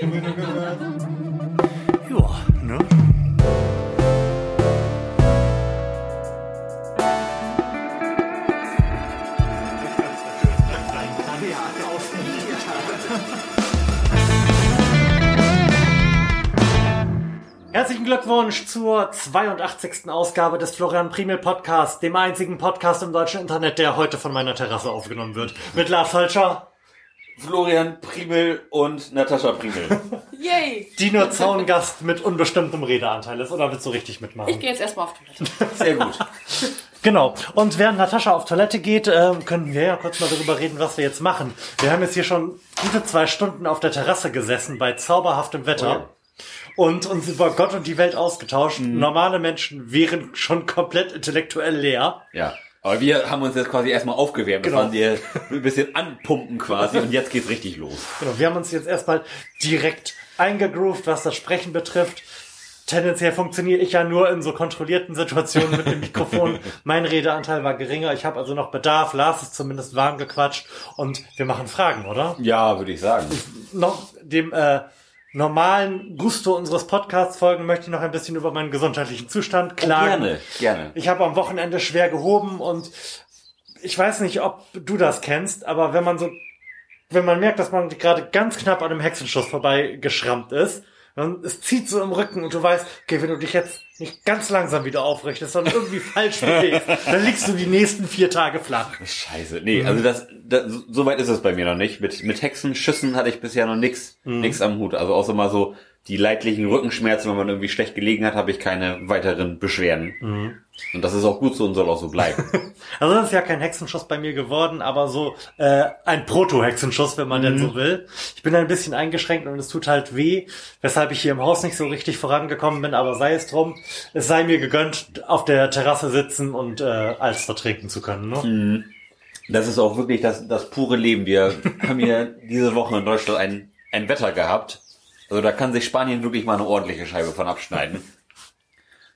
Ja, ne? Herzlichen Glückwunsch zur 82. Ausgabe des Florian Primel Podcast, dem einzigen Podcast im deutschen Internet, der heute von meiner Terrasse aufgenommen wird. Mit Lars Holscher, Florian Primel und Natascha Primel. Yay! die nur Zaungast mit unbestimmtem Redeanteil ist. Oder willst du richtig mitmachen? Ich gehe jetzt erstmal auf Toilette. Sehr gut. Genau. Und während Natascha auf Toilette geht, ähm, können wir ja kurz mal darüber reden, was wir jetzt machen. Wir haben jetzt hier schon gute zwei Stunden auf der Terrasse gesessen bei zauberhaftem Wetter. Und uns über Gott und die Welt ausgetauscht. Normale Menschen wären schon komplett intellektuell leer. Ja. Aber wir haben uns jetzt quasi erstmal aufgewärmt. Genau. Das waren wir ein bisschen anpumpen quasi und jetzt geht's richtig los. Genau, wir haben uns jetzt erstmal direkt eingegroovt, was das Sprechen betrifft. Tendenziell funktioniere ich ja nur in so kontrollierten Situationen mit dem Mikrofon. Mein Redeanteil war geringer. Ich habe also noch Bedarf. Lars ist zumindest warm gequatscht. Und wir machen Fragen, oder? Ja, würde ich sagen. Noch dem äh, normalen Gusto unseres Podcasts folgen möchte ich noch ein bisschen über meinen gesundheitlichen Zustand klagen. Oh, gerne, gerne. Ich habe am Wochenende schwer gehoben und ich weiß nicht, ob du das kennst, aber wenn man so, wenn man merkt, dass man gerade ganz knapp an einem Hexenschuss vorbei geschrammt ist, dann es zieht so im Rücken und du weißt, okay, wenn du dich jetzt nicht ganz langsam wieder aufrichtest, sondern irgendwie falsch bewegst, dann liegst du die nächsten vier Tage flach. Scheiße. Nee, also das, das so weit ist es bei mir noch nicht. Mit, mit Hexenschüssen hatte ich bisher noch nix, nix am Hut. Also außer mal so die leidlichen Rückenschmerzen, wenn man irgendwie schlecht gelegen hat, habe ich keine weiteren Beschwerden. Und das ist auch gut so und soll auch so bleiben. Also das ist ja kein Hexenschuss bei mir geworden, aber so äh, ein Proto-Hexenschuss, wenn man denn so will. Ich bin ein bisschen eingeschränkt und es tut halt weh, weshalb ich hier im Haus nicht so richtig vorangekommen bin, aber sei es drum, es sei mir gegönnt, auf der Terrasse sitzen und äh, Alster trinken zu können. Ne? Das ist auch wirklich das, das pure Leben. Wir haben hier diese Woche in Deutschland ein, ein Wetter gehabt. Also da kann sich Spanien wirklich mal eine ordentliche Scheibe von abschneiden.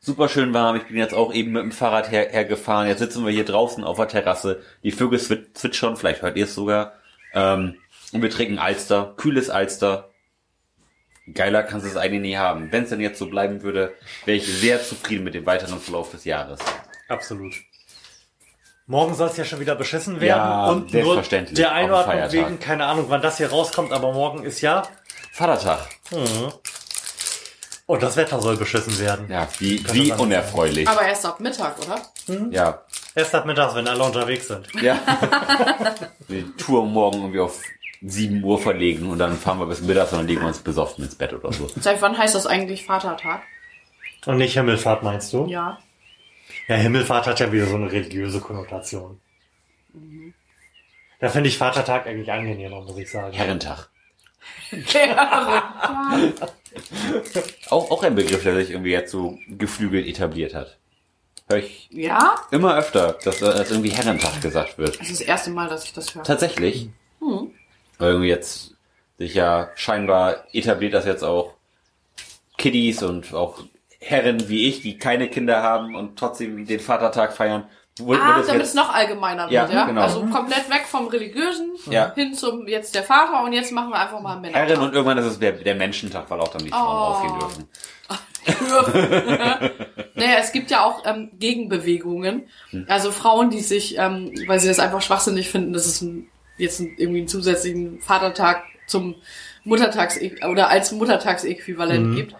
Super schön warm. Ich bin jetzt auch eben mit dem Fahrrad her, hergefahren. Jetzt sitzen wir hier draußen auf der Terrasse. Die Vögel zwi- zwitschern, vielleicht hört ihr es sogar. Ähm, und wir trinken Alster, kühles Alster. Geiler kannst du es eigentlich nie haben. Wenn es denn jetzt so bleiben würde, wäre ich sehr zufrieden mit dem weiteren Verlauf des Jahres. Absolut. Morgen soll es ja schon wieder beschissen werden. Ja, und nur selbstverständlich, der auf dem Einordnung wegen, keine Ahnung, wann das hier rauskommt, aber morgen ist ja. Vatertag. Und das Wetter soll beschissen werden. Ja, wie, wie unerfreulich. Aber erst ab Mittag, oder? Ja, Erst ab mittags, wenn alle unterwegs sind. ja. Die Tour morgen irgendwie auf 7 Uhr verlegen und dann fahren wir bis mittags und dann legen wir uns besoffen ins Bett oder so. Seit wann heißt das eigentlich Vatertag? Und nicht Himmelfahrt, meinst du? Ja. Ja, Himmelfahrt hat ja wieder so eine religiöse Konnotation. Da finde ich Vatertag eigentlich angenehmer, muss ich sagen. Herrentag. Auch, auch ein Begriff, der sich irgendwie jetzt so geflügelt etabliert hat. Hör ich Ja? immer öfter, dass, dass irgendwie Herrentag gesagt wird. Das ist das erste Mal, dass ich das höre. Tatsächlich. Weil irgendwie jetzt sich ja scheinbar etabliert das jetzt auch Kiddies und auch Herren wie ich, die keine Kinder haben und trotzdem den Vatertag feiern. Wurde- Ah, damit es noch allgemeiner Ja, wird, ja? genau. Also komplett weg vom Religiösen Ja. hin zum jetzt der Vater und jetzt machen wir einfach mal Männer. Herren und irgendwann ist es der, der Menschentag, weil auch dann die Frauen Oh. aufgehen dürfen. naja, es gibt ja auch ähm, Gegenbewegungen. Hm. Also Frauen, die sich, ähm, weil sie das einfach schwachsinnig finden, dass es ein, jetzt ein, irgendwie einen zusätzlichen Vatertag zum Muttertags oder als Muttertagsäquivalent Mhm. gibt,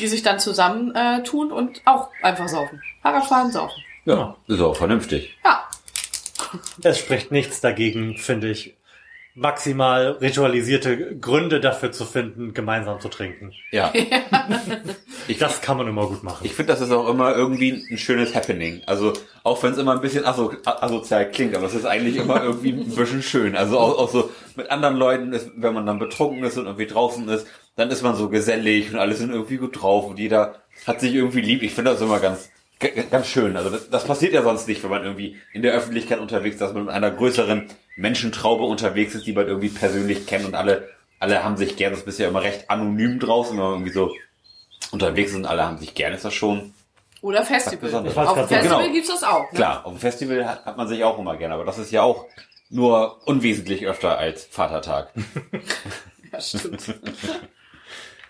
die sich dann zusammen äh, tun und auch einfach saufen. Fahrradfahren, saufen. Ja, ist auch vernünftig. Ja, Es spricht nichts dagegen, finde ich, maximal ritualisierte Gründe dafür zu finden, gemeinsam zu trinken. Ja. Ich, Das kann man immer gut machen. ich finde, das ist auch immer irgendwie ein schönes Happening. Also, auch wenn es immer ein bisschen aso asozial klingt, aber es ist eigentlich immer irgendwie ein bisschen schön. Also auch, auch so mit anderen Leuten, ist, wenn man dann betrunken ist und irgendwie draußen ist, dann ist man so gesellig und alle sind irgendwie gut drauf und jeder hat sich irgendwie lieb. Ich finde das immer ganz, ganz schön. Also das, das passiert ja sonst nicht, wenn man irgendwie in der Öffentlichkeit unterwegs ist, dass man mit einer größeren Menschentraube unterwegs ist, die man irgendwie persönlich kennt und alle, alle haben sich gern. Das ist bisher immer recht anonym draußen, wenn man irgendwie so unterwegs sind, alle haben sich gern, ist das schon oder Festival. Auf dem. Festival Genau. gibt's das auch. Ne? Klar, auf dem Festival hat, hat man sich auch immer gerne, aber das ist ja auch nur unwesentlich öfter als Vatertag. Ja, stimmt.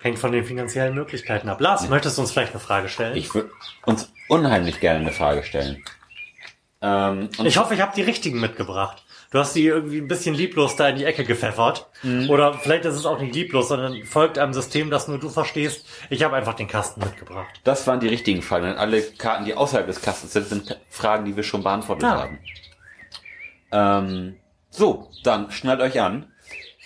hängt von den finanziellen Möglichkeiten ab. Lars, möchtest du uns vielleicht eine Frage stellen? Ich würde uns unheimlich gerne eine Frage stellen. Ähm, und Ich hoffe, ich habe die richtigen mitgebracht. Du hast die irgendwie ein bisschen lieblos da in die Ecke gepfeffert. Oder vielleicht ist es auch nicht lieblos, sondern folgt einem System, das nur du verstehst. Ich habe einfach den Kasten mitgebracht. das waren die richtigen Fragen. Denn alle Karten, die außerhalb des Kastens sind, sind Fragen, die wir schon beantwortet Ah. haben. Ähm, so, dann schnallt euch an.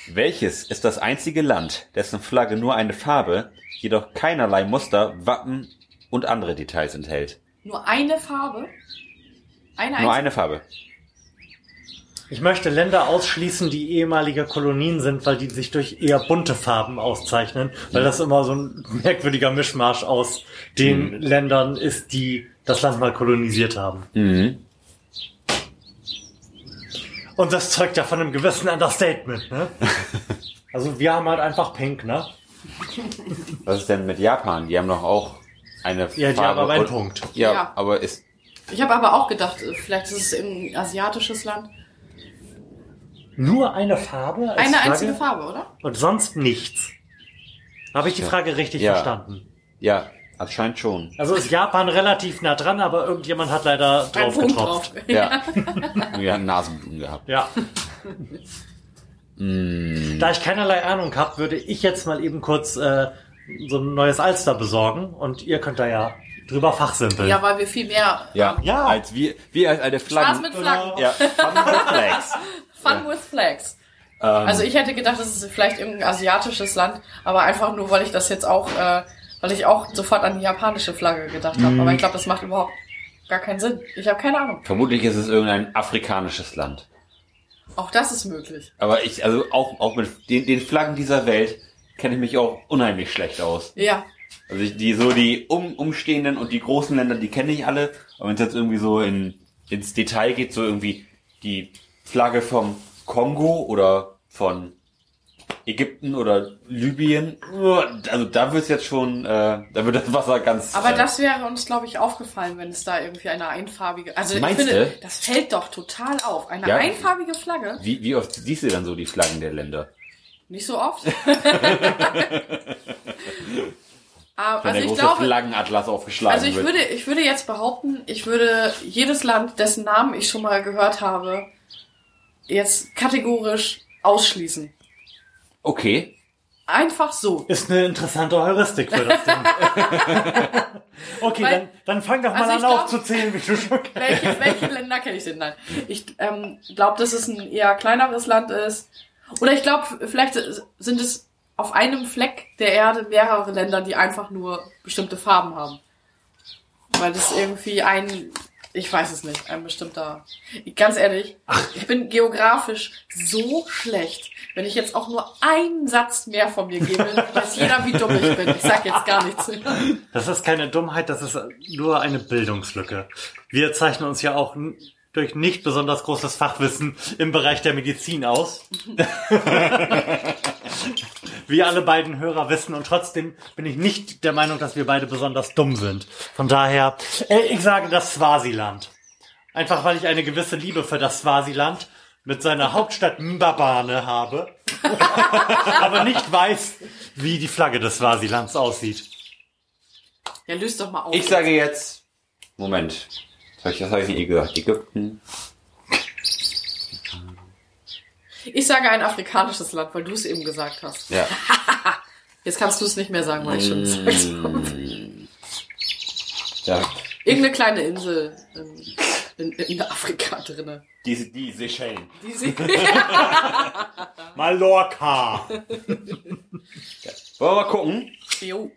Welches ist das einzige Land, dessen Flagge nur eine Farbe, jedoch keinerlei Muster, Wappen und andere Details enthält? Nur eine Farbe? Eine Nur eine Farbe. Ich möchte Länder ausschließen, die ehemalige Kolonien sind, weil die sich durch eher bunte Farben auszeichnen, weil das immer so ein merkwürdiger Mischmasch aus den Ländern ist, die das Land mal kolonisiert haben. Mhm. Und das zeugt ja von einem gewissen Understatement, ne? Also wir haben halt einfach Pink, ne? Was ist denn mit Japan? Die haben doch auch eine Farbe. Ja, die haben aber und- Punkt. Ja, Ja. aber ist Ich habe aber auch gedacht, äh, vielleicht ist es ein asiatisches Land. Nur eine Farbe? Als Eine Flagge? einzige Farbe, oder? Und sonst nichts. Habe ich die Frage richtig Ja. verstanden? ja anscheinend schon. Also ist Japan relativ nah dran, aber irgendjemand hat leider Ein drauf Punkt getropft. drauf. Ja. Wir hatten Nasenbluten gehabt. Ja. Mm. Da ich keinerlei Ahnung habe, würde ich jetzt mal eben kurz äh, so ein neues Alster besorgen und ihr könnt da ja drüber fachsimpeln. Ja, weil wir viel mehr Ja, Ja. als wir, wir als alte Spaß Flaggen. mit Flaggen. Ja, Fun with Flags. Fun with Flags. Ähm, Also ich hätte gedacht, das ist vielleicht irgendein asiatisches Land, aber einfach nur, weil ich das jetzt auch, äh, weil ich auch sofort an die japanische Flagge gedacht habe. Mhm. Aber ich glaube, das macht überhaupt gar keinen Sinn. Ich habe keine Ahnung. vermutlich ist es irgendein afrikanisches Land. Auch das ist möglich. Aber ich, also auch, auch mit den, den Flaggen dieser Welt kenne ich mich auch unheimlich schlecht aus. Ja. Also ich, die so die um, umstehenden und die großen Länder, die kenne ich alle. Aber wenn es jetzt irgendwie so in, ins Detail geht, so irgendwie die Flagge vom Kongo oder von Ägypten oder Libyen, also da wird es jetzt schon, äh, da wird das Wasser ganz. Aber äh, das wäre uns, glaube ich, aufgefallen, wenn es da irgendwie eine einfarbige. Also ich finde, du? das fällt doch total auf. Eine Ja. einfarbige Flagge. Wie, wie oft siehst du dann so die Flaggen der Länder? Nicht so oft. Also der ich glaube, Flaggenatlas aufgeschlagen also ich wird. würde, ich würde jetzt behaupten, ich würde jedes Land, dessen Namen ich schon mal gehört habe, jetzt kategorisch ausschließen. Okay. Einfach so. Ist eine interessante Heuristik für das Ding. okay, Weil- dann, dann fang doch mal Also an glaub- aufzuzählen, wie du schon kennst. Welche, welche Länder kenne ich denn? Nein. Ich ähm, glaube, dass es ein eher kleineres Land ist. Oder ich glaube, vielleicht sind es auf einem Fleck der Erde mehrere Länder, die einfach nur bestimmte Farben haben. Weil das irgendwie ein, ich weiß es nicht, ein bestimmter. Ganz ehrlich, ich bin geografisch so schlecht. Wenn ich jetzt auch nur einen Satz mehr von mir gebe, weiß jeder, wie dumm ich bin. Ich sag jetzt gar nichts. Das ist keine Dummheit, das ist nur eine Bildungslücke. Wir zeichnen uns ja auch durch nicht besonders großes Fachwissen im Bereich der Medizin aus. Wie alle beiden Hörer wissen und trotzdem bin ich nicht der Meinung, dass wir beide besonders dumm sind. Von daher, äh, ich sage das Swasiland. Einfach weil ich eine gewisse Liebe für das Swasiland mit seiner Hauptstadt Mbabane habe, aber nicht weiß, wie die Flagge des Swasilands aussieht. Ja, löst doch mal auf. Ich sage jetzt, Moment, das habe ich, das hab ich nicht gesagt, Ägypten. Ich sage ein afrikanisches Land, weil du es eben gesagt hast. Ja. Jetzt kannst du es nicht mehr sagen, weil ich schon gesagt habe. ja. Irgendeine kleine Insel in, in, in Afrika drinne. Die, die Seychellen. Die sie Mallorca. Wollen wir mal gucken? jo.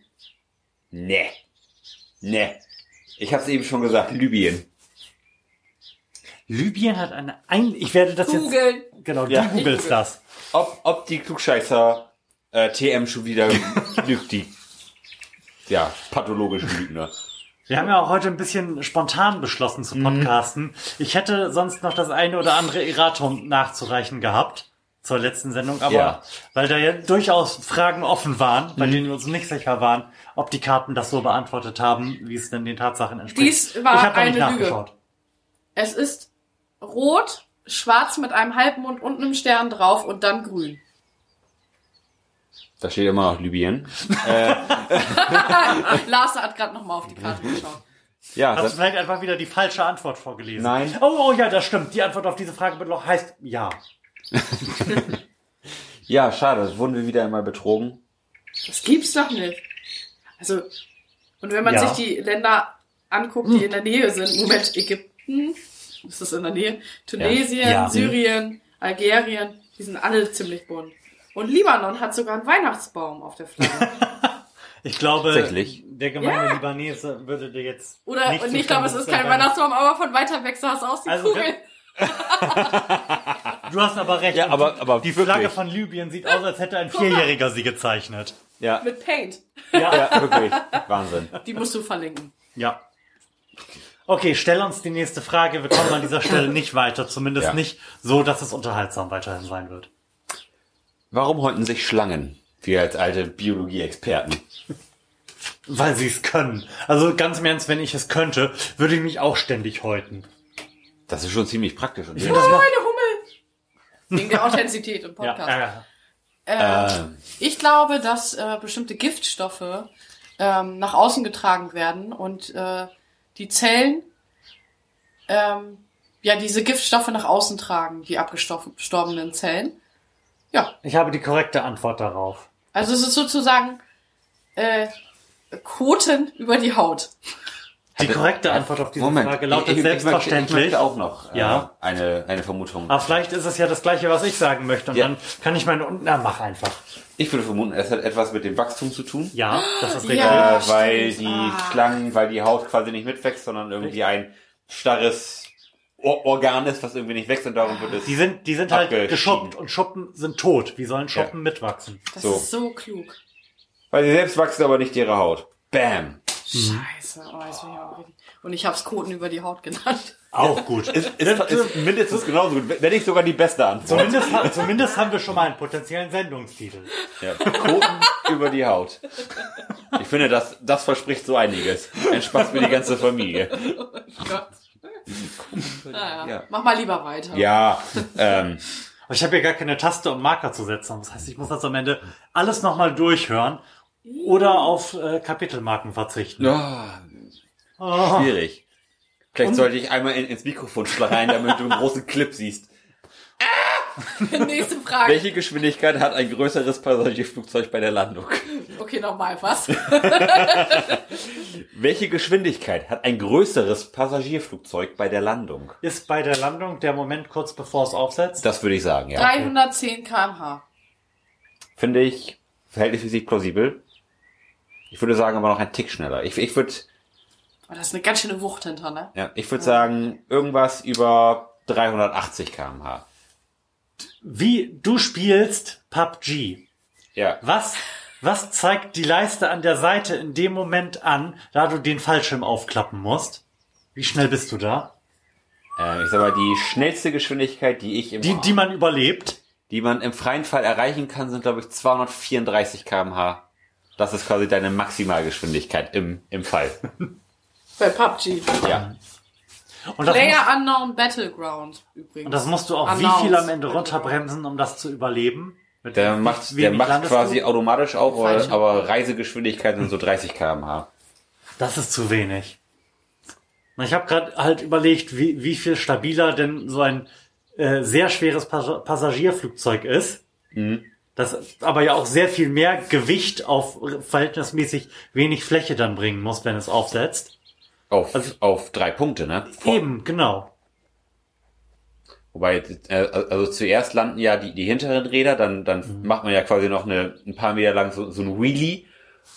Nee. Nee. Ich habe es eben schon gesagt, Libyen. Libyen hat eine ein ich werde das Googeln. jetzt genau, Ja. du googelst das. Ob, ob die Klugscheißer äh, TM schon wieder lügt, die ja, pathologischen Lügner. Wir haben ja auch heute ein bisschen spontan beschlossen zu podcasten. Ich hätte sonst noch das eine oder andere Erratum nachzureichen gehabt zur letzten Sendung, aber Ja. weil da ja durchaus Fragen offen waren, bei denen wir uns nicht sicher waren, ob die Karten das so beantwortet haben, wie es denn den Tatsachen entspricht. Dies war ich habe noch nicht eine Lüge. nachgeschaut. Es ist rot, schwarz mit einem Halbmond und einem Stern drauf und dann grün. Da steht immer noch Libyen. Lars hat gerade nochmal auf die Karte geschaut. Ja, Hast du das, vielleicht einfach wieder die falsche Antwort vorgelesen? Nein. Oh, oh ja, das stimmt. Die Antwort auf diese Frage bitte heißt ja. ja, schade. Wurden wir wieder einmal betrogen. Das gibt's doch nicht. Also, und wenn man Ja. sich die Länder anguckt, die in der Nähe sind, Moment, Ägypten, ist das in der Nähe? Tunesien, Ja. Syrien, Algerien, die sind alle ziemlich bunt. Und Libanon hat sogar einen Weihnachtsbaum auf der Flagge. Ich glaube, Tatsächlich. der gemeine Ja. Libanese würde dir jetzt. Oder, nicht und ich glaube, es ist kein Weihnachtsbaum, aber von weiter weg sah es aus, die Also, Kugel. Du hast aber recht. Ja, aber- die, aber die wirklich. Flagge von Libyen sieht aus, als hätte ein Vierjähriger sie gezeichnet. Ja, Mit Paint. Ja. ja, wirklich. Wahnsinn. Die musst du verlinken. Ja. Okay, stell uns die nächste Frage. Wir kommen an dieser Stelle nicht weiter. Zumindest Ja. nicht so, dass es unterhaltsam weiterhin sein wird. Warum häuten sich Schlangen? Wir als alte Biologie-Experten. Weil sie es können. Also ganz im Ernst, wenn ich es könnte, würde ich mich auch ständig häuten. Das ist schon ziemlich praktisch. Und Ich finde das Oh, eine Hummel! Wegen der Authentizität im Podcast. ja, ja. ähm, Ich glaube, dass äh, bestimmte Giftstoffe ähm, nach außen getragen werden und äh, die Zellen ähm, ja diese Giftstoffe nach außen tragen, die abgestorbenen Zellen. Ja, Ich habe die korrekte Antwort darauf. also es ist sozusagen äh, Koten über die Haut. Die korrekte Antwort auf diese Moment, Frage lautet ich, ich, ich, selbstverständlich. Ich möchte auch noch äh, Ja. eine, eine Vermutung. Aber vielleicht ist es ja das gleiche, was ich sagen möchte. Und Ja. dann kann ich meine... Na, mach einfach. Ich würde vermuten, es hat etwas mit dem Wachstum zu tun. Ja, das ist richtig. Ja. äh, weil stimmt. die Ah. Schlangen, weil die Haut quasi nicht mitwächst, sondern irgendwie ein starres Or Organ ist, was irgendwie nicht wächst und darum wird es. Die sind, die sind halt geschuppt und Schuppen sind tot. Wie sollen Schuppen mitwachsen? Das So. ist so klug. Weil sie selbst wachsen, aber nicht ihre Haut. Bam. Scheiße, oh, jetzt bin ich auch richtig. Und ich hab's Koten über die Haut genannt. Auch gut. Ist, ist, ist mindestens genauso gut, wenn nicht sogar die beste Antwort. Zumindest, zumindest haben wir schon mal einen potenziellen Sendungstitel. Ja. Koten über die Haut. Ich finde, das, das verspricht so einiges. Ein Spaß für die ganze Familie. Gott. Naja, Ja. mach mal lieber weiter. Ja, ähm, ich habe hier gar keine Taste, um Marker zu setzen. Das heißt, ich muss das am Ende alles nochmal durchhören oder auf äh, Kapitelmarken verzichten. ja, Oh. schwierig. Vielleicht sollte ich einmal in, ins Mikrofon schreien, damit du einen großen Clip siehst. Nächste Frage. Welche Geschwindigkeit hat ein größeres Passagierflugzeug bei der Landung? Okay, nochmal was. Welche Geschwindigkeit hat ein größeres Passagierflugzeug bei der Landung? Ist bei der Landung der Moment kurz bevor es aufsetzt? Das würde ich sagen, ja. 310 km/h. Finde ich verhältnismäßig plausibel. Ich würde sagen, aber noch ein Tick schneller. Ich, ich würde, Oh, das ist eine ganz schöne Wucht hinter, ne? ja, ich würde sagen, irgendwas über 380 km/h. Wie du spielst PUBG. Ja. Was, was zeigt die Leiste an der Seite in dem Moment an, da du den Fallschirm aufklappen musst? Wie schnell bist du da? Äh, ich sag mal, die schnellste Geschwindigkeit, die ich im, Die, die man überlebt. die man im freien Fall erreichen kann, sind, glaube ich, 234 km/h. Das ist quasi deine Maximalgeschwindigkeit im, im Fall. Bei PUBG. Ja. Und das, musst, Player Unknown Battleground übrigens. und das musst du auch wie viel am Ende runterbremsen, um das zu überleben? Mit Der macht, der macht quasi du? automatisch auch, aber, Fallschirm. aber Reisegeschwindigkeit sind so 30 km/h. Das ist zu wenig. Ich habe gerade halt überlegt, wie, wie viel stabiler denn so ein äh, sehr schweres Pas Passagierflugzeug ist. Mhm. Das aber ja auch sehr viel mehr Gewicht auf verhältnismäßig wenig Fläche dann bringen muss, wenn es aufsetzt. Auf, Also- auf drei Punkte, ne? Vor- Eben, genau. Wobei, äh, also zuerst landen ja die, die hinteren Räder, dann, dann Mhm. macht man ja quasi noch eine, ein paar Meter lang so, so ein Wheelie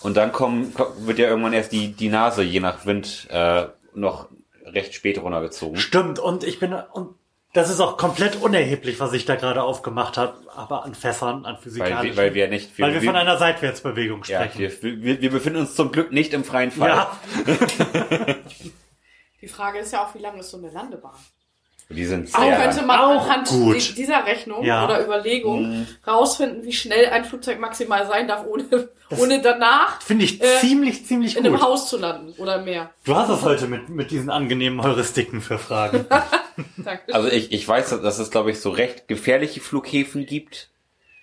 und dann kommen, wird ja irgendwann erst die, die Nase, je nach Wind, äh, noch recht spät runtergezogen. Stimmt. Und ich bin und das ist auch komplett unerheblich, was ich da gerade aufgemacht habe, aber an Fässern, an Weil, physikalischen. wir- weil wir nicht, weil wir von einer Seitwärtsbewegung ja, sprechen. wir, wir, wir befinden uns zum Glück nicht im freien Fall. ja. Die Frage ist ja auch, wie lang ist so eine Landebahn? Die sind Auch sehr könnte lang. man Auch anhand gut. di- dieser Rechnung Ja. oder Überlegung rausfinden, wie schnell ein Flugzeug maximal sein darf, ohne, ohne danach Finde ich Äh, ziemlich, ziemlich in gut. einem Haus zu landen oder mehr. Du hast es heute mit, mit diesen angenehmen Heuristiken für Fragen. Also ich, ich weiß, dass es, glaube ich, so recht gefährliche Flughäfen gibt.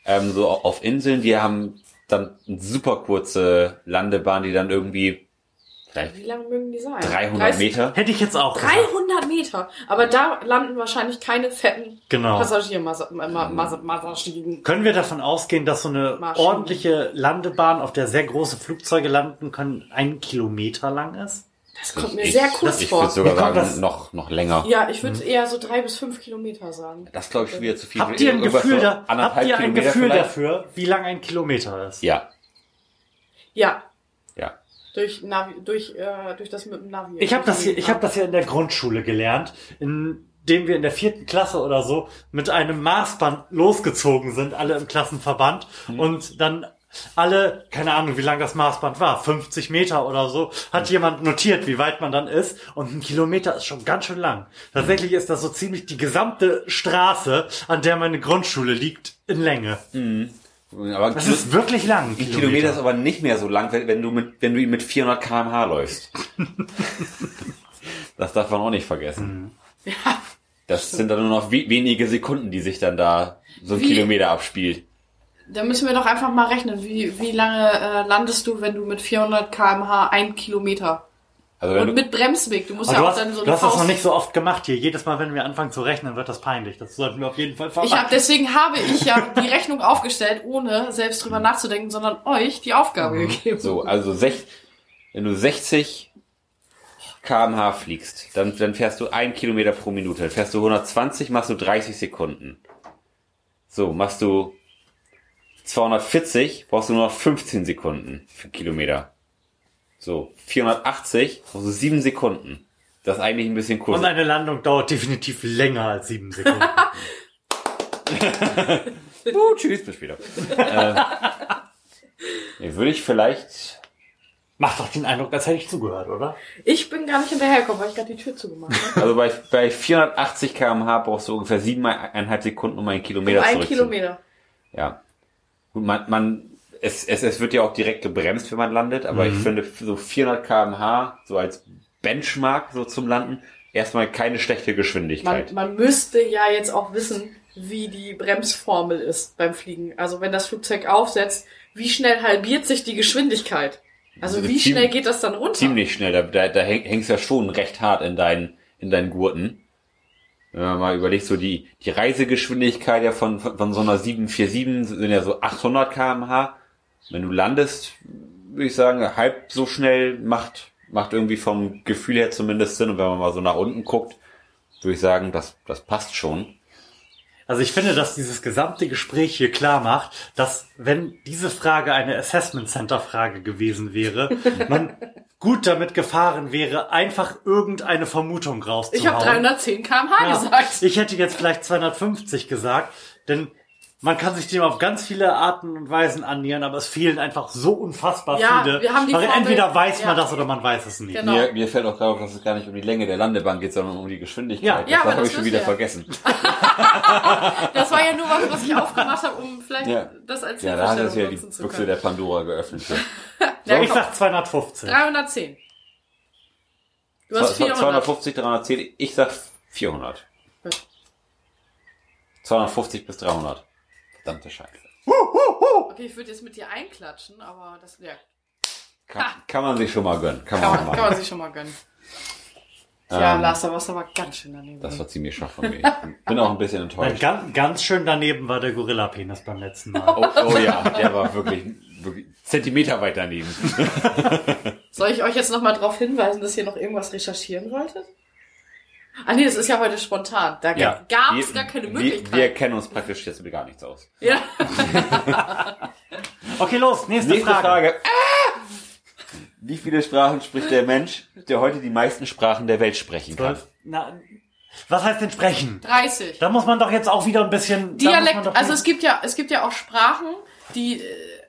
Ähm, so auf Inseln, die haben dann eine super kurze Landebahn, die dann irgendwie vielleicht Wie lange mögen die sein? 300 30 Meter. Hätte ich jetzt auch gesagt. 300 Meter. Aber da landen wahrscheinlich keine fetten Genau. Passagiermaschinen. Können wir davon ausgehen, dass so eine Maschinen. ordentliche Landebahn, auf der sehr große Flugzeuge landen können, ein Kilometer lang ist? Das kommt mir Ich- sehr kurz Ich vor. würde sogar sagen, das- noch, noch länger. Ja, ich würde eher so drei bis fünf Kilometer sagen. Das glaube ich wieder zu viel. Habt ihr ein Gefühl, da, habt ihr ein Gefühl dafür, wie lang ein Kilometer ist? Ja, ja. Durch Navi, durch, äh, durch das mit dem Navi. Ich habe das hier, ich habe das ja in der Grundschule gelernt, indem wir in der vierten Klasse oder so mit einem Maßband losgezogen sind, alle im Klassenverband und dann alle, keine Ahnung, wie lang das Maßband war, 50 Meter oder so, hat jemand notiert, wie weit man dann ist und ein Kilometer ist schon ganz schön lang. Tatsächlich ist das so ziemlich die gesamte Straße, an der meine Grundschule liegt, in Länge. Aber Das ist wirklich lang. ein Kilometer ist aber nicht mehr so lang, wenn, wenn du mit, wenn du ihn mit 400 km/h läufst. das darf man auch nicht vergessen. Das sind dann nur noch we wenige Sekunden, die sich dann da so ein Wie- Kilometer abspielt. Da müssen wir doch einfach mal rechnen. Wie, wie lange äh, landest du, wenn du mit 400 kmh ein Kilometer? Also Und du, mit Bremsweg. Du musst ja auch hast, dann so du hast das noch Faust- nicht so oft gemacht hier. Jedes Mal, wenn wir anfangen zu rechnen, wird das peinlich. Das sollten wir auf jeden Fall vermeiden. Ich hab, deswegen habe ich ja die Rechnung aufgestellt, ohne selbst drüber nachzudenken, sondern euch die Aufgabe gegeben. so, also sech, wenn du 60 km/h fliegst, dann, dann fährst du ein Kilometer pro Minute. Dann fährst du 120, machst du 30 Sekunden. So, machst du 240, brauchst du nur noch 15 Sekunden für Kilometer. So, 480, brauchst du 7 Sekunden. Das ist eigentlich ein bisschen kurz. Und eine Landung dauert definitiv länger als sieben Sekunden. Uh, tschüss, bis später. äh, würde ich vielleicht Macht doch den Eindruck, als hätte ich zugehört, oder? Ich bin gar nicht hinterhergekommen, weil ich gerade die Tür zugemacht habe. Also bei, bei 480 km/h brauchst du ungefähr siebeneinhalb Sekunden, um einen Kilometer Um ein zurück Kilometer. Ja. Gut, man, man, es, es, es wird ja auch direkt gebremst, wenn man landet, aber ich finde so 400 km/h so als Benchmark so zum Landen erstmal keine schlechte Man, Geschwindigkeit. man müsste ja jetzt auch wissen, wie die Bremsformel ist beim Fliegen. Also wenn das Flugzeug aufsetzt, wie schnell halbiert sich die Geschwindigkeit? Also Also wie ziem- schnell geht das dann runter? Ziemlich schnell, da, da, da häng- hängst ja schon recht hart in deinen, in deinen Gurten. Wenn man mal überlegt, so die, die Reisegeschwindigkeit ja von, von, von so einer 747 sind ja so 800 km/h. Wenn du landest, würde ich sagen, halb so schnell macht, macht irgendwie vom Gefühl her zumindest Sinn. Und wenn man mal so nach unten guckt, würde ich sagen, das, das passt schon. Also ich finde, dass dieses gesamte Gespräch hier klar macht, dass wenn diese Frage eine Assessment Center Frage gewesen wäre, man gut damit gefahren wäre, einfach irgendeine Vermutung rauszuhauen. ich habe 310 km/h Ja, gesagt. Ich hätte jetzt vielleicht 250 gesagt, denn man kann sich dem auf ganz viele Arten und Weisen annähern, aber es fehlen einfach so unfassbar Ja, viele. wir haben die Weil Formel- entweder weiß man ja. das oder man weiß es nicht. Genau. Mir, mir fällt auch gerade auf, dass es gar nicht um die Länge der Landebahn geht, sondern um die Geschwindigkeit. Ja. das Ja, aber habe das ich schon wieder vergessen. Das war ja nur was, was ich aufgemacht habe, um vielleicht Ja. das als Ja, da hat es ja die nutzen zu Büchse können. der Pandora geöffnet. Ja, ich komm, sag 215. 310. Du hast 400. 250, 310, ich sag 400. Gut. 250 bis 300. Verdammte Scheiße. Okay, ich würde jetzt mit dir einklatschen, aber das ja, Kann, kann man sich schon mal gönnen. Kann, kann, man man, mal kann man sich schon mal gönnen. Ja, Ähm, Lars, da warst du aber ganz schön daneben. Das war ziemlich schwach von mir. Ich bin auch ein bisschen enttäuscht. ganz, ganz schön daneben war der Gorilla-Penis beim letzten Mal. Oh, oh ja, der war wirklich, wirklich Zentimeter weit daneben. Soll ich euch jetzt nochmal darauf hinweisen, dass ihr noch irgendwas recherchieren wolltet? Ah nee, das ist ja heute spontan. Da Ja. gab es Wir- gar keine wir, Möglichkeit. wir kennen uns praktisch jetzt mit gar nichts aus. ja. Okay, los, nächste, Nächste Frage. Frage. Ah! Wie viele Sprachen spricht der Mensch, der heute die meisten Sprachen der Welt sprechen kann? Na, was heißt denn sprechen? 30. Da muss man doch jetzt auch wieder ein bisschen. Dialekt, also es gibt ja, es gibt ja auch Sprachen, die äh,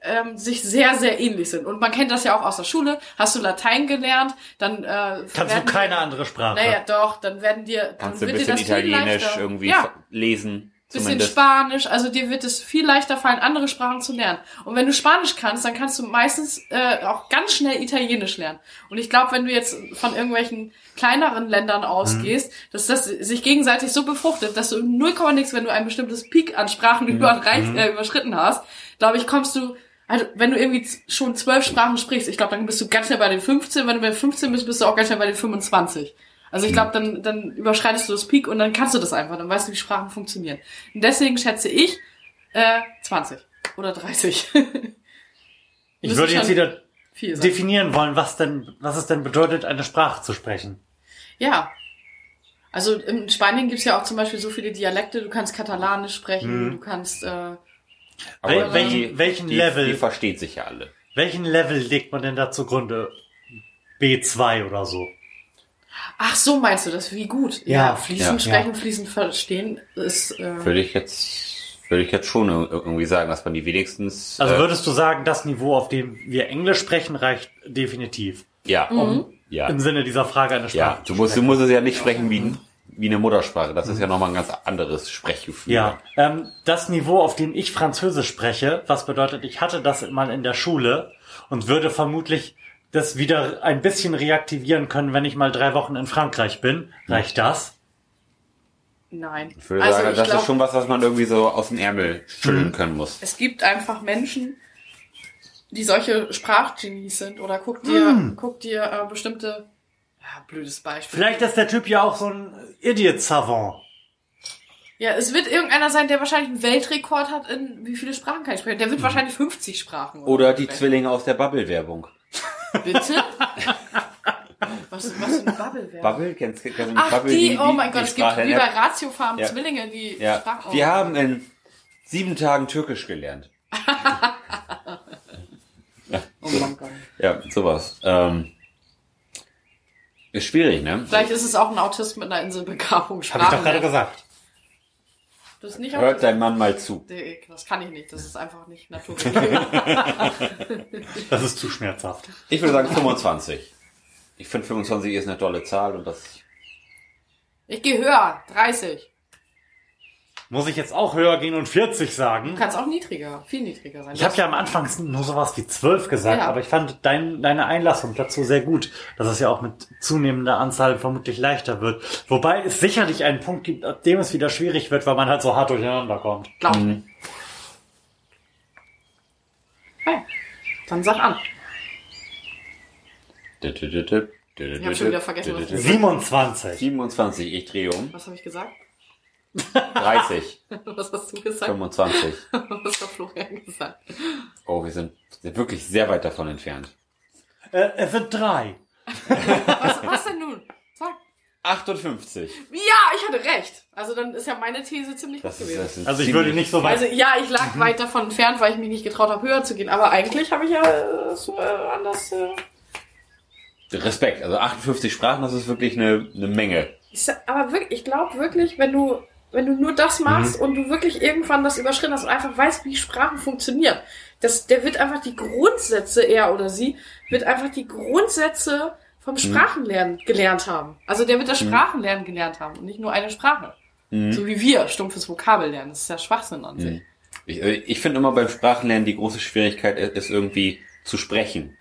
ähm, sich sehr, sehr ähnlich sind. Und man kennt das ja auch aus der Schule. Hast du Latein gelernt, dann äh, kannst du keine dir- andere Sprache. Naja, doch, dann werden dir, dann Kannst du ein bisschen Italienisch irgendwie Ja, lesen? bisschen Zumindest. Spanisch, also dir wird es viel leichter fallen, andere Sprachen zu lernen. Und wenn du Spanisch kannst, dann kannst du meistens äh, auch ganz schnell Italienisch lernen. Und ich glaube, wenn du jetzt von irgendwelchen kleineren Ländern ausgehst, dass das sich gegenseitig so befruchtet, dass du im 0, nix, wenn du ein bestimmtes Peak an Sprachen überreich, äh, überschritten hast, glaube ich, kommst du Also, wenn du irgendwie schon zwölf Sprachen sprichst, ich glaube, dann bist du ganz schnell bei den 15. Wenn du bei den 15 bist, bist du auch ganz schnell bei den 25. Also ich glaube, dann, dann überschreitest du das Peak und dann kannst du das einfach. Dann weißt du, wie Sprachen funktionieren. Und deswegen schätze ich äh, 20 oder 30. Ich würde jetzt wieder definieren wollen, was denn, was es denn bedeutet, eine Sprache zu sprechen. Ja. Also in Spanien gibt's ja auch zum Beispiel so viele Dialekte. Du kannst Katalanisch sprechen, du kannst... Äh, Aber Wel- die- welchen die, Level? Die versteht sich ja alle. Welchen Level legt man denn da zugrunde? B2 oder so. ach so, meinst du das? Wie gut? Ja, fließend ja, sprechen, ja. fließend verstehen ist... Äh, Würde ich jetzt, würde ich jetzt schon ir- irgendwie sagen, dass man die wenigstens. Also äh, würdest du sagen, das Niveau, auf dem wir Englisch sprechen, reicht definitiv. ja, Mhm. ja, Im Sinne dieser Frage eine Sprache. ja. zu Du musst, du musst es ja nicht sprechen wie, wie eine Muttersprache. Das ist ja nochmal ein ganz anderes Sprechgefühl. Ja, ähm, das Niveau, auf dem ich Französisch spreche, was bedeutet, ich hatte das mal in der Schule und würde vermutlich das wieder ein bisschen reaktivieren können, wenn ich mal drei Wochen in Frankreich bin. Reicht das? nein. Ich würde also sagen, ich das glaub, ist schon was, was man irgendwie so aus dem Ärmel schütteln können muss. es gibt einfach Menschen, die solche Sprachgenies sind. Oder guck dir, Hm. guck dir äh, bestimmte... Ja, blödes Beispiel. Vielleicht ist der Typ ja auch so ein Idiot-Savant. Ja, es wird irgendeiner sein, der wahrscheinlich einen Weltrekord hat in wie viele Sprachen kann ich sprechen. Der wird wahrscheinlich 50 Sprachen. Oder die sprechen. Zwillinge aus der Bubble-Werbung. Bitte? was, was für ein Bubble wäre? Bubble? Kennst, kennst du Ach, Bubble? die, oh mein Gott, es gibt Sprache- wie bei Ratiofarm Ja. Zwillinge, die Ja, Sprachen. die haben in sieben Tagen Türkisch gelernt. Oh mein Gott. Ja, sowas. Ähm, ist schwierig, ne? Vielleicht ist es auch ein Autist mit einer Inselbegabung. Habe ich doch gerade Sprachen- gesagt. Das ist nicht Hört dein Mann mal zu. Das kann ich nicht. Das ist einfach nicht naturgegeben. Das ist zu schmerzhaft. Ich würde sagen 25. Ich finde 25 ist eine tolle Zahl und das. ich gehe höher. 30. Muss ich jetzt auch höher gehen und 40 Du sagen? kannst auch niedriger, viel niedriger sein. Ich habe ja am Anfang nur sowas wie 12 gesagt, Ja. aber ich fand dein, deine Einlassung dazu sehr gut, dass es ja auch mit zunehmender Anzahl vermutlich leichter wird. Wobei es sicherlich einen Punkt gibt, ab dem es wieder schwierig wird, weil man halt so hart durcheinander kommt. Glaub. Mhm. Hey, dann sag an. Ich hab schon wieder vergessen, was du 27. 27, ich drehe um. Was habe ich gesagt? 30, Was hast du gesagt? 25. Was hat Florian gesagt? Oh, wir sind, wirklich sehr weit davon entfernt. Äh, es sind drei. Was, was denn nun? Sag. 58. Ja, ich hatte recht. Also dann ist ja meine These ziemlich Das gut ist, gewesen. ist Also ich würde nicht so weit. Also ja, ich lag weit davon entfernt, weil ich mich nicht getraut habe, höher zu gehen. Aber eigentlich habe ich ja äh, so äh, anders. Äh, Respekt. Also 58 Sprachen, das ist wirklich eine, eine Menge. ich aber wirklich, ich glaube wirklich, wenn du wenn du nur das machst und du wirklich irgendwann das überschritten hast und einfach weißt, wie Sprachen funktionieren, das, der wird einfach die Grundsätze, er oder sie, wird einfach die Grundsätze vom Sprachenlernen gelernt haben. Also der wird das Sprachenlernen gelernt haben und nicht nur eine Sprache. So wie wir stumpfes Vokabel lernen. Das ist ja Schwachsinn an sich. Ich, äh, ich finde immer beim Sprachenlernen die große Schwierigkeit ist, ist irgendwie zu sprechen.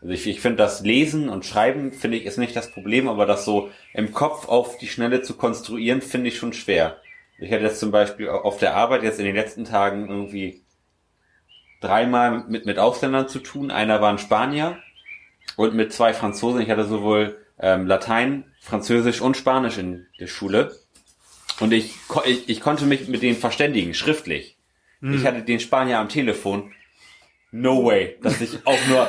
Also ich, ich finde das Lesen und Schreiben finde ich ist nicht das Problem, aber das so im Kopf auf die Schnelle zu konstruieren finde ich schon schwer. Ich hatte jetzt zum Beispiel auf der Arbeit jetzt in den letzten Tagen irgendwie dreimal mit, mit Ausländern zu tun. Einer war ein Spanier und mit zwei Franzosen. Ich hatte sowohl ähm, Latein, Französisch und Spanisch in der Schule. Und ich, ich, ich konnte mich mit denen verständigen, schriftlich. Ich hatte den Spanier am Telefon. No way, dass ich auch nur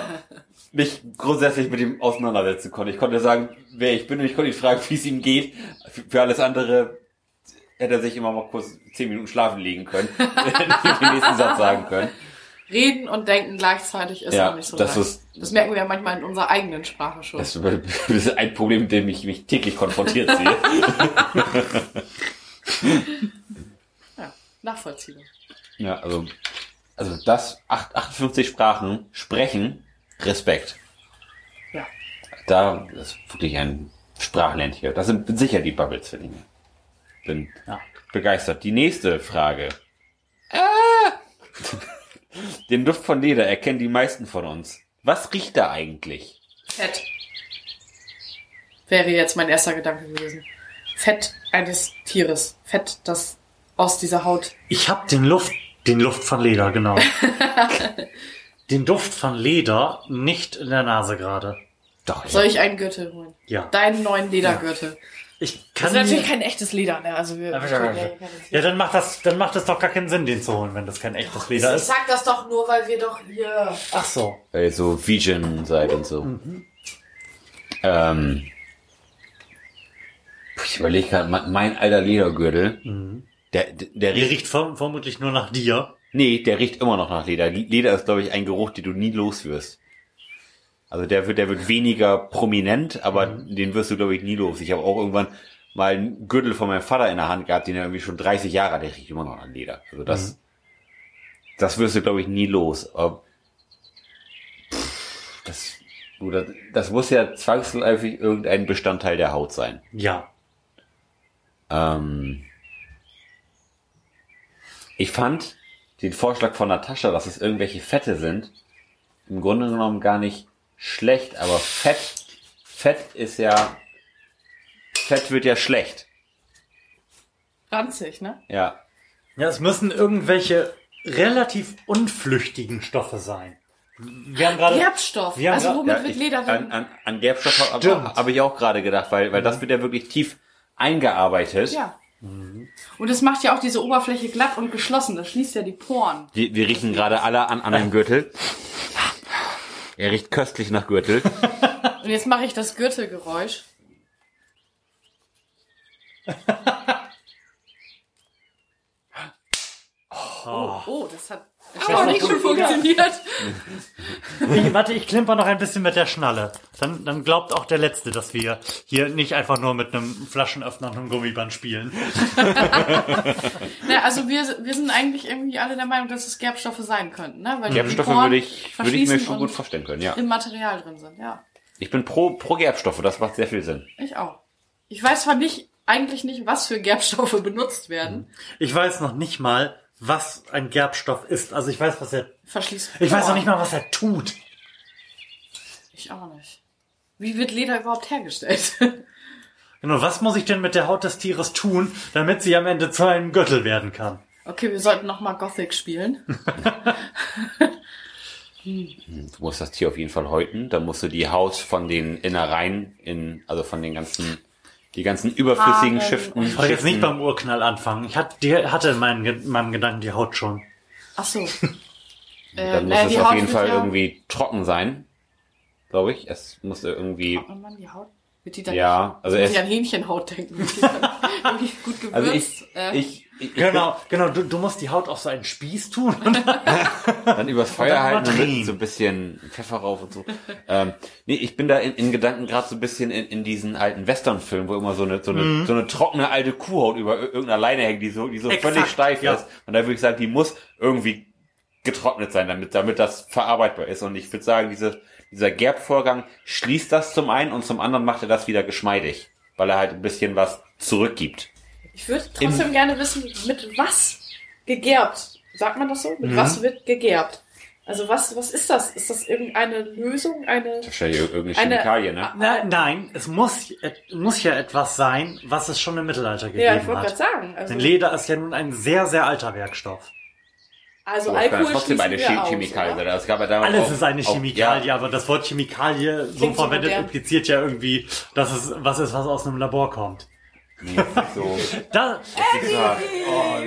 mich grundsätzlich mit ihm auseinandersetzen konnte. Ich konnte sagen, wer ich bin und ich konnte ihn fragen, wie es ihm geht. Für, alles andere hätte er sich immer mal kurz zehn Minuten schlafen legen können. Den nächsten Satz sagen können. Reden und denken gleichzeitig ist Ja, auch nicht so das ist- das merken wir ja manchmal in unserer eigenen Sprache schon. Das ist ein Problem, mit dem ich mich täglich konfrontiert sehe. ja, nachvollziehbar. Ja, also, also das, acht- 58 Sprachen sprechen, Respekt. Ja. Da ist wirklich ein Sprachland hier. Das sind sicher die Bubble-Zwillinge. Bin Ja. begeistert. Die nächste Frage. Ah! Den Duft von Leder erkennen die meisten von uns. Was riecht da eigentlich? Fett. Wäre jetzt mein erster Gedanke gewesen. Fett eines Tieres. Fett, das aus dieser Haut. Ich habe den Luft, Den Luft von Leder, genau. Den Duft von Leder nicht in der Nase gerade. Doch, Soll ich einen Gürtel holen? Ja. Deinen neuen Ledergürtel. Ich Das kann ist natürlich kein echtes Leder, ne? Also wir, wir Ja, dann macht das, dann macht es doch gar keinen Sinn, den zu holen, wenn das kein echtes Leder Ich ist. sag das doch nur, weil wir doch hier. Ach so. Weil ihr so Vegan seid und so. Ähm, ich überlege gerade, mein alter Ledergürtel, der, der, der Der riecht, riecht verm vermutlich nur nach dir. Nee, der riecht immer noch nach Leder. Leder ist, glaube ich, ein Geruch, den du nie los wirst. Also der wird, der wird weniger prominent, aber den wirst du, glaube ich, nie los. Ich habe auch irgendwann mal einen Gürtel von meinem Vater in der Hand gehabt, den er irgendwie schon 30 Jahre hat, der riecht immer noch nach Leder. Also das, das wirst du, glaube ich, nie los. Aber, pff, das, du, das, das muss ja zwangsläufig irgendein Bestandteil der Haut sein. Ja. Ähm, ich fand den Vorschlag von Natascha, dass es irgendwelche Fette sind, im Grunde genommen gar nicht schlecht, aber Fett, Fett ist ja, Fett wird ja schlecht. Ranzig, ne? Ja. Ja, es müssen irgendwelche relativ unflüchtigen Stoffe sein. Wir haben gerade, Gerbstoff. wir haben Also womit ja wird ich, Leder an, denn? an, an Gerbstoff habe hab ich auch gerade gedacht, weil, weil das wird ja wirklich tief eingearbeitet. Ja. Und es macht ja auch diese Oberfläche glatt und geschlossen. Das schließt ja die Poren. Wir, wir riechen gerade alle an, an einem Gürtel. Er riecht köstlich nach Gürtel. Und jetzt mache ich das Gürtelgeräusch. Oh, oh, das hat aber nicht schon funktioniert. ich, warte, ich klimper noch ein bisschen mit der Schnalle. Dann, dann glaubt auch der Letzte, dass wir hier nicht einfach nur mit einem Flaschenöffner und einem Gummiband spielen. Na, also wir, wir sind eigentlich irgendwie alle der Meinung, dass es Gerbstoffe sein könnten, ne? Weil die Gerbstoffe würde ich, würde ich mir schon gut vorstellen können, ja. Im Material drin sind, ja. Ich bin pro, pro Gerbstoffe, das macht sehr viel Sinn. Ich auch. Ich weiß zwar nicht, eigentlich nicht, was für Gerbstoffe benutzt werden. Ich weiß noch nicht mal, was ein Gerbstoff ist. Also ich weiß, was er, Verschließt. ich weiß noch Poren. nicht mal, was er tut. Ich auch nicht. Wie wird Leder überhaupt hergestellt? Genau, was muss ich denn mit der Haut des Tieres tun, damit sie am Ende zu einem Gürtel werden kann? okay, wir sollten noch mal Gothic spielen. Du musst das Tier auf jeden Fall häuten, dann musst du die Haut von den Innereien in, also von den ganzen, die ganzen überflüssigen Haaren. Schiften. Ich wollte jetzt nicht beim Urknall anfangen. Ich hatte, die, hatte in meinen, meinem Gedanken die Haut schon. Ach so. äh, Dann muss naja, es auf Haut jeden Fall ja- irgendwie trocken sein. Glaube ich. Es muss irgendwie, Oh Mann, die Haut. Wird die dann ja, also nicht, es, muss ich an Hähnchenhaut denken. Gut gewürzt. also ich, äh, ich, ich, Genau, genau. Du, du musst die Haut auf so einen Spieß tun. Und dann übers Feuer dann halten und mit so ein bisschen Pfeffer rauf und so. ähm, nee, ich bin da in, in Gedanken gerade so ein bisschen in, in diesen alten Western-Filmen, wo immer so eine, so eine, Mhm. so eine trockene alte Kuhhaut über ir- irgendeiner Leine hängt, die so, die so Exakt, völlig steif ja. ist. Und da würde ich sagen, die muss irgendwie getrocknet sein, damit, damit das verarbeitbar ist. Und ich würde sagen, diese, dieser Gerbvorgang schließt das zum einen und zum anderen macht er das wieder geschmeidig, weil er halt ein bisschen was zurückgibt. Ich würde trotzdem gerne wissen, mit was gegerbt. Sagt man das so? Mit was wird gegerbt? Also was, was ist das? Ist das irgendeine Lösung? Eine, Wahrscheinlich irgendeine Eine- Chemikalie, ne? Na, nein, es muss, es muss ja etwas sein, was es schon im Mittelalter gegeben ja, ich wollte gerade hat. sagen. Also, Denn Leder ist ja nun ein sehr, sehr alter Werkstoff. also kann Alkohol trotzdem eine wir Chem aus, Chemikalie oder? Es gab ja damals Alles auch- ist eine auch- Chemikalie, ja, aber das Wort Chemikalie so Klingt so verwendet modern. impliziert ja irgendwie, dass es was ist, was aus einem Labor kommt. Nee, so. Da, gesagt. Oh,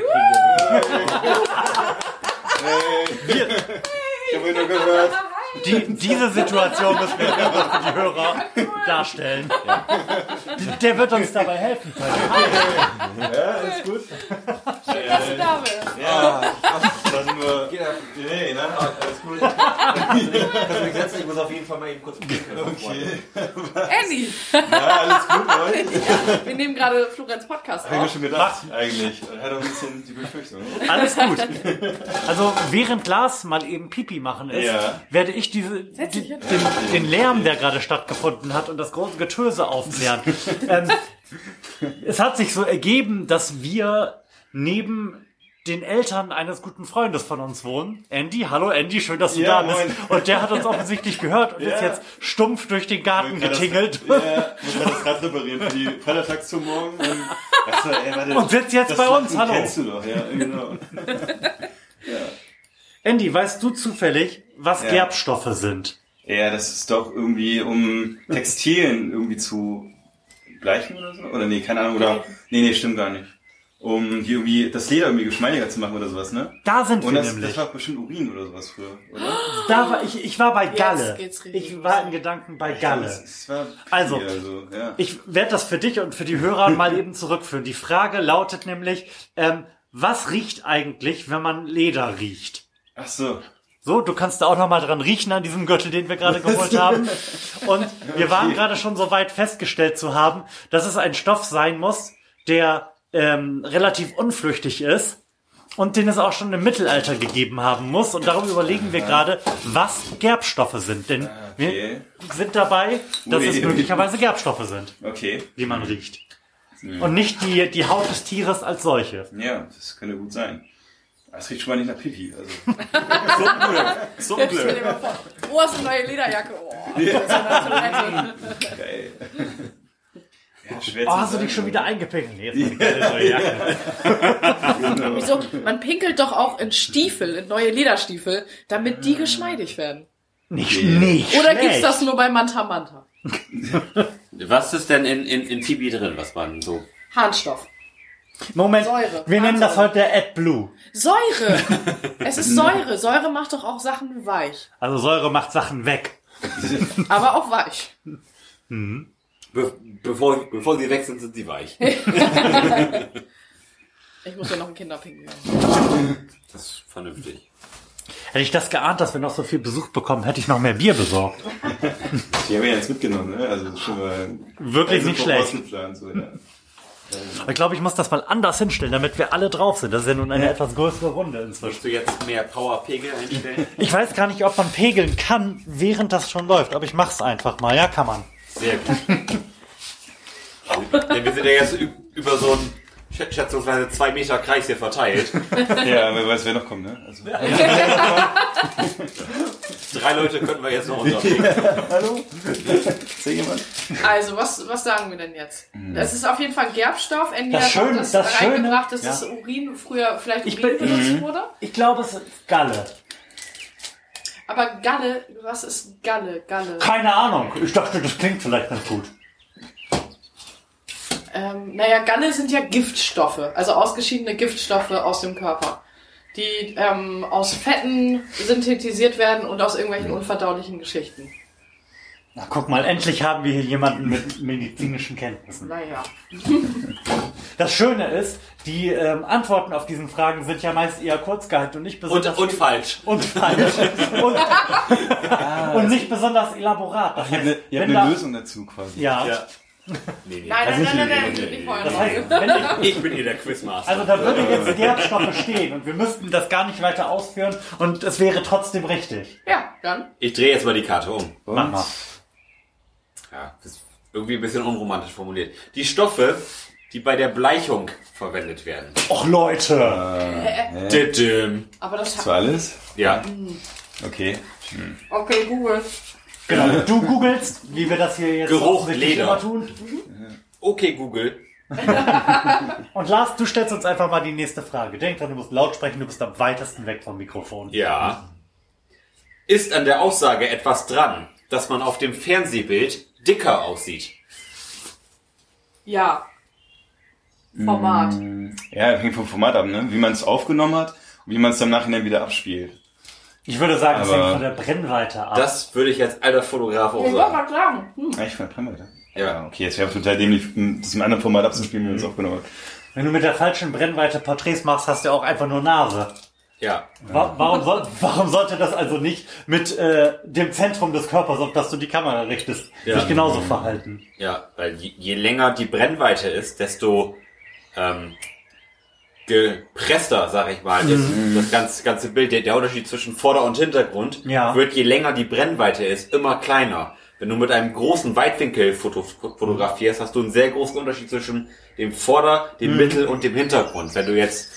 Ich habe nur gehört. Die, diese Situation müssen wir einfach für die Hörer darstellen. Der wird uns dabei helfen können. Ja, alles gut. Klasse Dame. Ja, das sind nur. Nee, nein, alles gut. Kannst du mich setzen? Ich muss auf jeden Fall mal eben kurz pinkeln. Okay. Andy, Ja, alles gut, Leute. wir nehmen gerade Florenz Podcast Hab ich mir auf. schon gedacht, eigentlich. Er hat auch ein bisschen die Befürchtung. Alles gut. Also während Lars mal eben Pipi machen ist, Ja. werde ich diese, die, dich hin. den, den Lärm, der gerade stattgefunden hat und das große Getöse aufklären. ähm, es hat sich so ergeben, dass wir neben den Eltern eines guten Freundes von uns wohnen. Andy, hallo Andy, schön, dass du Ja, da bist. moin. Und der hat uns offensichtlich gehört und ist Ja. jetzt stumpf durch den Garten Gerade das- getingelt. Ja, muss das Rad reparieren für die Feiertagstour morgen. Und, Achso, ey, warte, Und sitzt jetzt das bei uns, Lachen hallo. kennst du doch, ja, genau. Andy, weißt du zufällig, was Ja. Gerbstoffe sind? Ja, das ist doch irgendwie, um Textilien irgendwie zu bleichen oder so. Oder nee, keine Ahnung. Oder nee, nee, stimmt gar nicht. Um die irgendwie das Leder irgendwie geschmeidiger zu machen oder sowas, ne? Da sind Und wir das, nämlich. das war bestimmt Urin oder sowas früher, oder? da war ich, ich war bei Jetzt Galle. geht's richtig Ich war in Gedanken bei Galle. Das, das war Also, also ja. Ich werde das für dich und für die Hörer mal eben zurückführen. Die Frage lautet nämlich, ähm, was riecht eigentlich, wenn man Leder riecht? Ach so. So, du kannst da auch noch mal dran riechen an diesem Gürtel, den wir gerade geholt haben. Und wir waren gerade schon so weit festgestellt zu haben, dass es ein Stoff sein muss, der ähm, relativ unflüchtig ist und den es auch schon im Mittelalter gegeben haben muss. Und darum überlegen wir gerade, was Gerbstoffe sind. Denn Okay. wir sind dabei, dass es möglicherweise Gerbstoffe sind, Okay. die man riecht. Und nicht die, die Haut des Tieres als solche. Ja, das könnte gut sein. Das riecht schon mal nicht nach Pipi. Also. Zum Stell Glück. dir mal vor. Oh, hast eine neue Lederjacke. Oh. Geil. Ja, schwer Oh, hast du sagen, dich schon aber- wieder eingepinkelt? Nee, jetzt eine geile neue Jacke. Wieso? Man pinkelt doch auch in Stiefel, in neue Lederstiefel, damit die geschmeidig werden. Nicht, nicht Oder schlecht. gibt's das nur bei Manta Manta? Was ist denn in, in, in Tibi drin, was man so... Harnstoff. Moment, Säure. wir nennen das heute der AdBlue. Säure. Es ist Säure. Säure macht doch auch Sachen weich. Also Säure macht Sachen weg. Aber auch weich. Be bevor, bevor sie weg sind, sind sie weich. Ich muss ja noch ein Kinderpinkel. Das ist vernünftig. Hätte ich das geahnt, dass wir noch so viel Besuch bekommen, hätte ich noch mehr Bier besorgt. Die haben wir jetzt mitgenommen, ne? Also das ist schon mal Wirklich also nicht schlecht. So, ja. Ich glaube, ich muss das mal anders hinstellen, damit wir alle drauf sind. Das ist ja nun eine etwas größere Runde inzwischen. Willst du jetzt mehr Powerpegel einstellen? Ich weiß gar nicht, ob man pegeln kann, während das schon läuft. Aber ich mach's einfach mal. Ja, kann man. Sehr gut. Denn wir sind ja jetzt über so einen schä- schätzungsweise zwei Meter Kreis hier verteilt. ja, wer weiß, wer noch kommt, ne? Also, Drei Leute könnten wir jetzt noch unterbringen. hallo? Ist da jemand? Also, was, was sagen wir denn jetzt? Das ist auf jeden Fall Gerbstoff. Andy Das Schöne- das, das Schöne- reingebracht, dass ja. das Urin früher vielleicht Ich Urin bin- benutzt wurde. Ich glaube, es ist Galle. Aber Galle, was ist Galle? Galle. Keine Ahnung. Ich dachte, das klingt vielleicht ganz gut. Ähm, naja, Galle sind ja Giftstoffe, also ausgeschiedene Giftstoffe aus dem Körper, die ähm, aus Fetten synthetisiert werden und aus irgendwelchen unverdaulichen Geschichten. Na, guck mal, endlich haben wir hier jemanden mit medizinischen Kenntnissen. Naja. Das Schöne ist, die ähm, Antworten auf diesen Fragen sind ja meist eher kurz gehalten und nicht Und, besonders und falsch. und falsch und, und nicht besonders elaborat. Das Ihr habt eine, ihr habt eine da- Lösung dazu quasi. Ja. Ja. Nee, nee. Nein, Also nein, nein, ich- nein, nein, nicht vorher Das noch. heißt, wenn ich, Ich bin hier der Quizmaster. also da würde jetzt Gerbstoffe stehen und wir müssten das gar nicht weiter ausführen und es wäre trotzdem richtig. Ja, dann. Ich drehe jetzt mal die Karte um. Mach mal. Ja, das ist irgendwie ein bisschen unromantisch formuliert. Die Stoffe, die bei der Bleichung verwendet werden. Och Leute. Didim. Aber das Das war alles? Ja. Okay. Okay, Google. Genau. Du googelst, wie wir das hier jetzt Geruch Leder. immer tun. Okay, Google. Und Lars, du stellst uns einfach mal die nächste Frage. Denk dran, du musst laut sprechen, du bist am weitesten weg vom Mikrofon. Ja. Ist an der Aussage etwas dran, dass man auf dem Fernsehbild dicker aussieht? Ja. Format. Ja, hängt vom Format ab, ne? Wie man es aufgenommen hat und wie man es dann im Nachhinein wieder abspielt. Ich würde sagen, es hängt von der Brennweite ab. Das würde ich als alter Fotograf auch sagen. mal sagen. Hm. Ah, ich fand Brennweite. Ja. Okay, es wäre total dämlich, das im anderen Format abzuspielen, wie man es aufgenommen hat. Wenn du mit der falschen Brennweite Porträts machst, hast du auch einfach nur Nase. Ja. Wa warum, soll, warum sollte das also nicht mit äh, dem Zentrum des Körpers, auf das du die Kamera richtest, Ja. sich genauso verhalten? Ja, weil je, je länger die Brennweite ist, desto ähm, gepresster, sag ich mal, ist das ganze, ganze Bild. Der, der Unterschied zwischen Vorder- und Hintergrund Ja. wird, je länger die Brennweite ist, immer kleiner. Wenn du mit einem großen Weitwinkel foto fotografierst, hast du einen sehr großen Unterschied zwischen dem Vorder-, dem Mittel- und dem Hintergrund. Wenn du jetzt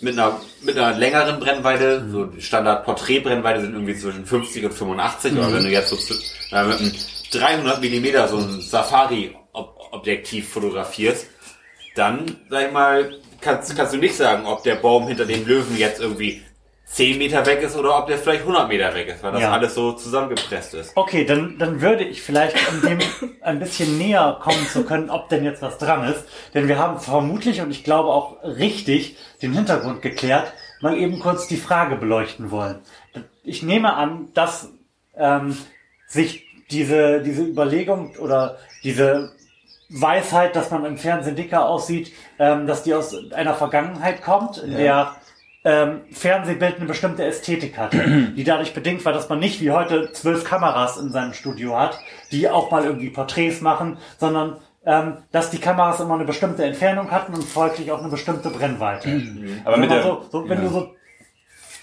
mit einer, mit einer längeren Brennweite, so Standard Porträtbrennweite sind irgendwie zwischen 50 und 85, aber wenn du jetzt so äh, mit einem 300 Millimeter so ein Safari-Objektiv fotografierst, dann, sag ich mal, kannst, kannst du nicht sagen, ob der Baum hinter dem Löwen jetzt irgendwie 10 Meter weg ist oder ob der vielleicht 100 Meter weg ist, weil das Ja. alles so zusammengepresst ist. Okay, dann, dann würde ich vielleicht, um dem ein bisschen näher kommen zu können, ob denn jetzt was dran ist, denn wir haben vermutlich und ich glaube auch richtig den Hintergrund geklärt, mal eben kurz die Frage beleuchten wollen. Ich nehme an, dass ähm, sich diese, diese Überlegung oder diese Weisheit, dass man im Fernsehen dicker aussieht, ähm, dass die aus einer Vergangenheit kommt, in der ähm, Fernsehbild eine bestimmte Ästhetik hatte, die dadurch bedingt war, dass man nicht wie heute zwölf Kameras in seinem Studio hat, die auch mal irgendwie Porträts machen, sondern ähm, dass die Kameras immer eine bestimmte Entfernung hatten und folglich auch eine bestimmte Brennweite. Aber Wenn mit der, so, so, wenn ja. du so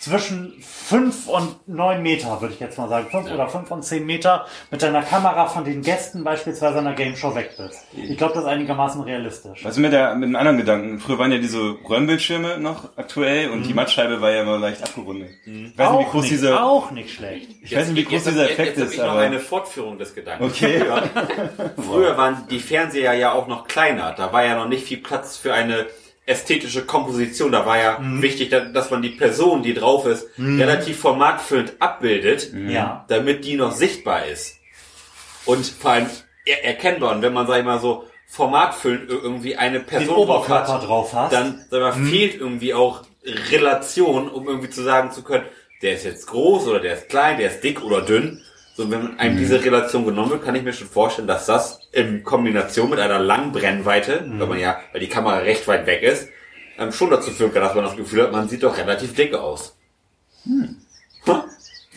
zwischen fünf und neun Meter, würde ich jetzt mal sagen, fünf oder fünf und zehn Meter mit deiner Kamera von den Gästen beispielsweise einer Game Show weg bist. Ich glaube, das ist einigermaßen realistisch. Was ist mit, der, mit einem anderen Gedanken? Früher waren ja diese Röhrenbildschirme noch aktuell und die Mattscheibe war ja immer leicht abgerundet. Ich weiß nicht, wie auch, groß nicht, dieser, auch nicht schlecht. ich weiß nicht, wie groß Jetzt- dieser jetzt- Effekt jetzt ist, ich noch aber. eine Fortführung des Gedankens. Okay. Früher waren die Fernseher ja auch noch kleiner. Da war ja noch nicht viel Platz für eine ästhetische Komposition. Da war ja Mhm. wichtig, da- dass man die Person, die drauf ist, relativ formatfüllend abbildet, Mhm. Ja. damit die noch sichtbar ist. Und vor allem er erkennbar. Und wenn man, sag ich mal so, formatfüllend ir- irgendwie eine Person drauf hat, drauf hast. dann sag mal, fehlt irgendwie auch Relation, um irgendwie zu sagen zu können, der ist jetzt groß oder der ist klein, der ist dick oder dünn. So, wenn einem diese Relation genommen wird, kann ich mir schon vorstellen, dass das in Kombination mit einer langen Brennweite, weil man ja, weil die Kamera recht weit weg ist, ähm, schon dazu führen kann, dass man das Gefühl hat, man sieht doch relativ dick aus. Hm.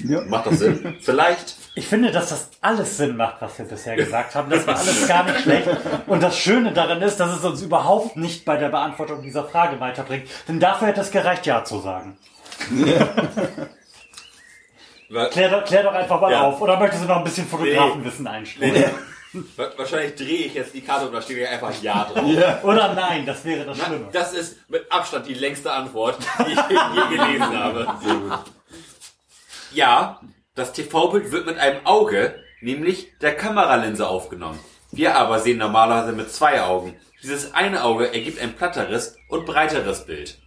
Ja. Macht das Sinn? Vielleicht. Ich finde, dass das alles Sinn macht, was wir bisher gesagt haben. Das war alles gar nicht schlecht. Und das Schöne daran ist, dass es uns überhaupt nicht bei der Beantwortung dieser Frage weiterbringt. Denn dafür hätte es gereicht, Ja zu sagen. Wa- Klär, doch- klär doch einfach mal Ja. auf. Oder möchtest du noch ein bisschen Fotografenwissen einstreuen? wa- Wahrscheinlich drehe ich jetzt die Karte und da steht ja einfach Ja drauf. Oder nein, das wäre das Na, Schlimme. Das ist mit Abstand die längste Antwort, die ich je gelesen habe. Ja, das TV-Bild wird mit einem Auge, nämlich der Kameralinse, aufgenommen. Wir aber sehen normalerweise mit zwei Augen. Dieses eine Auge ergibt ein platteres und breiteres Bild.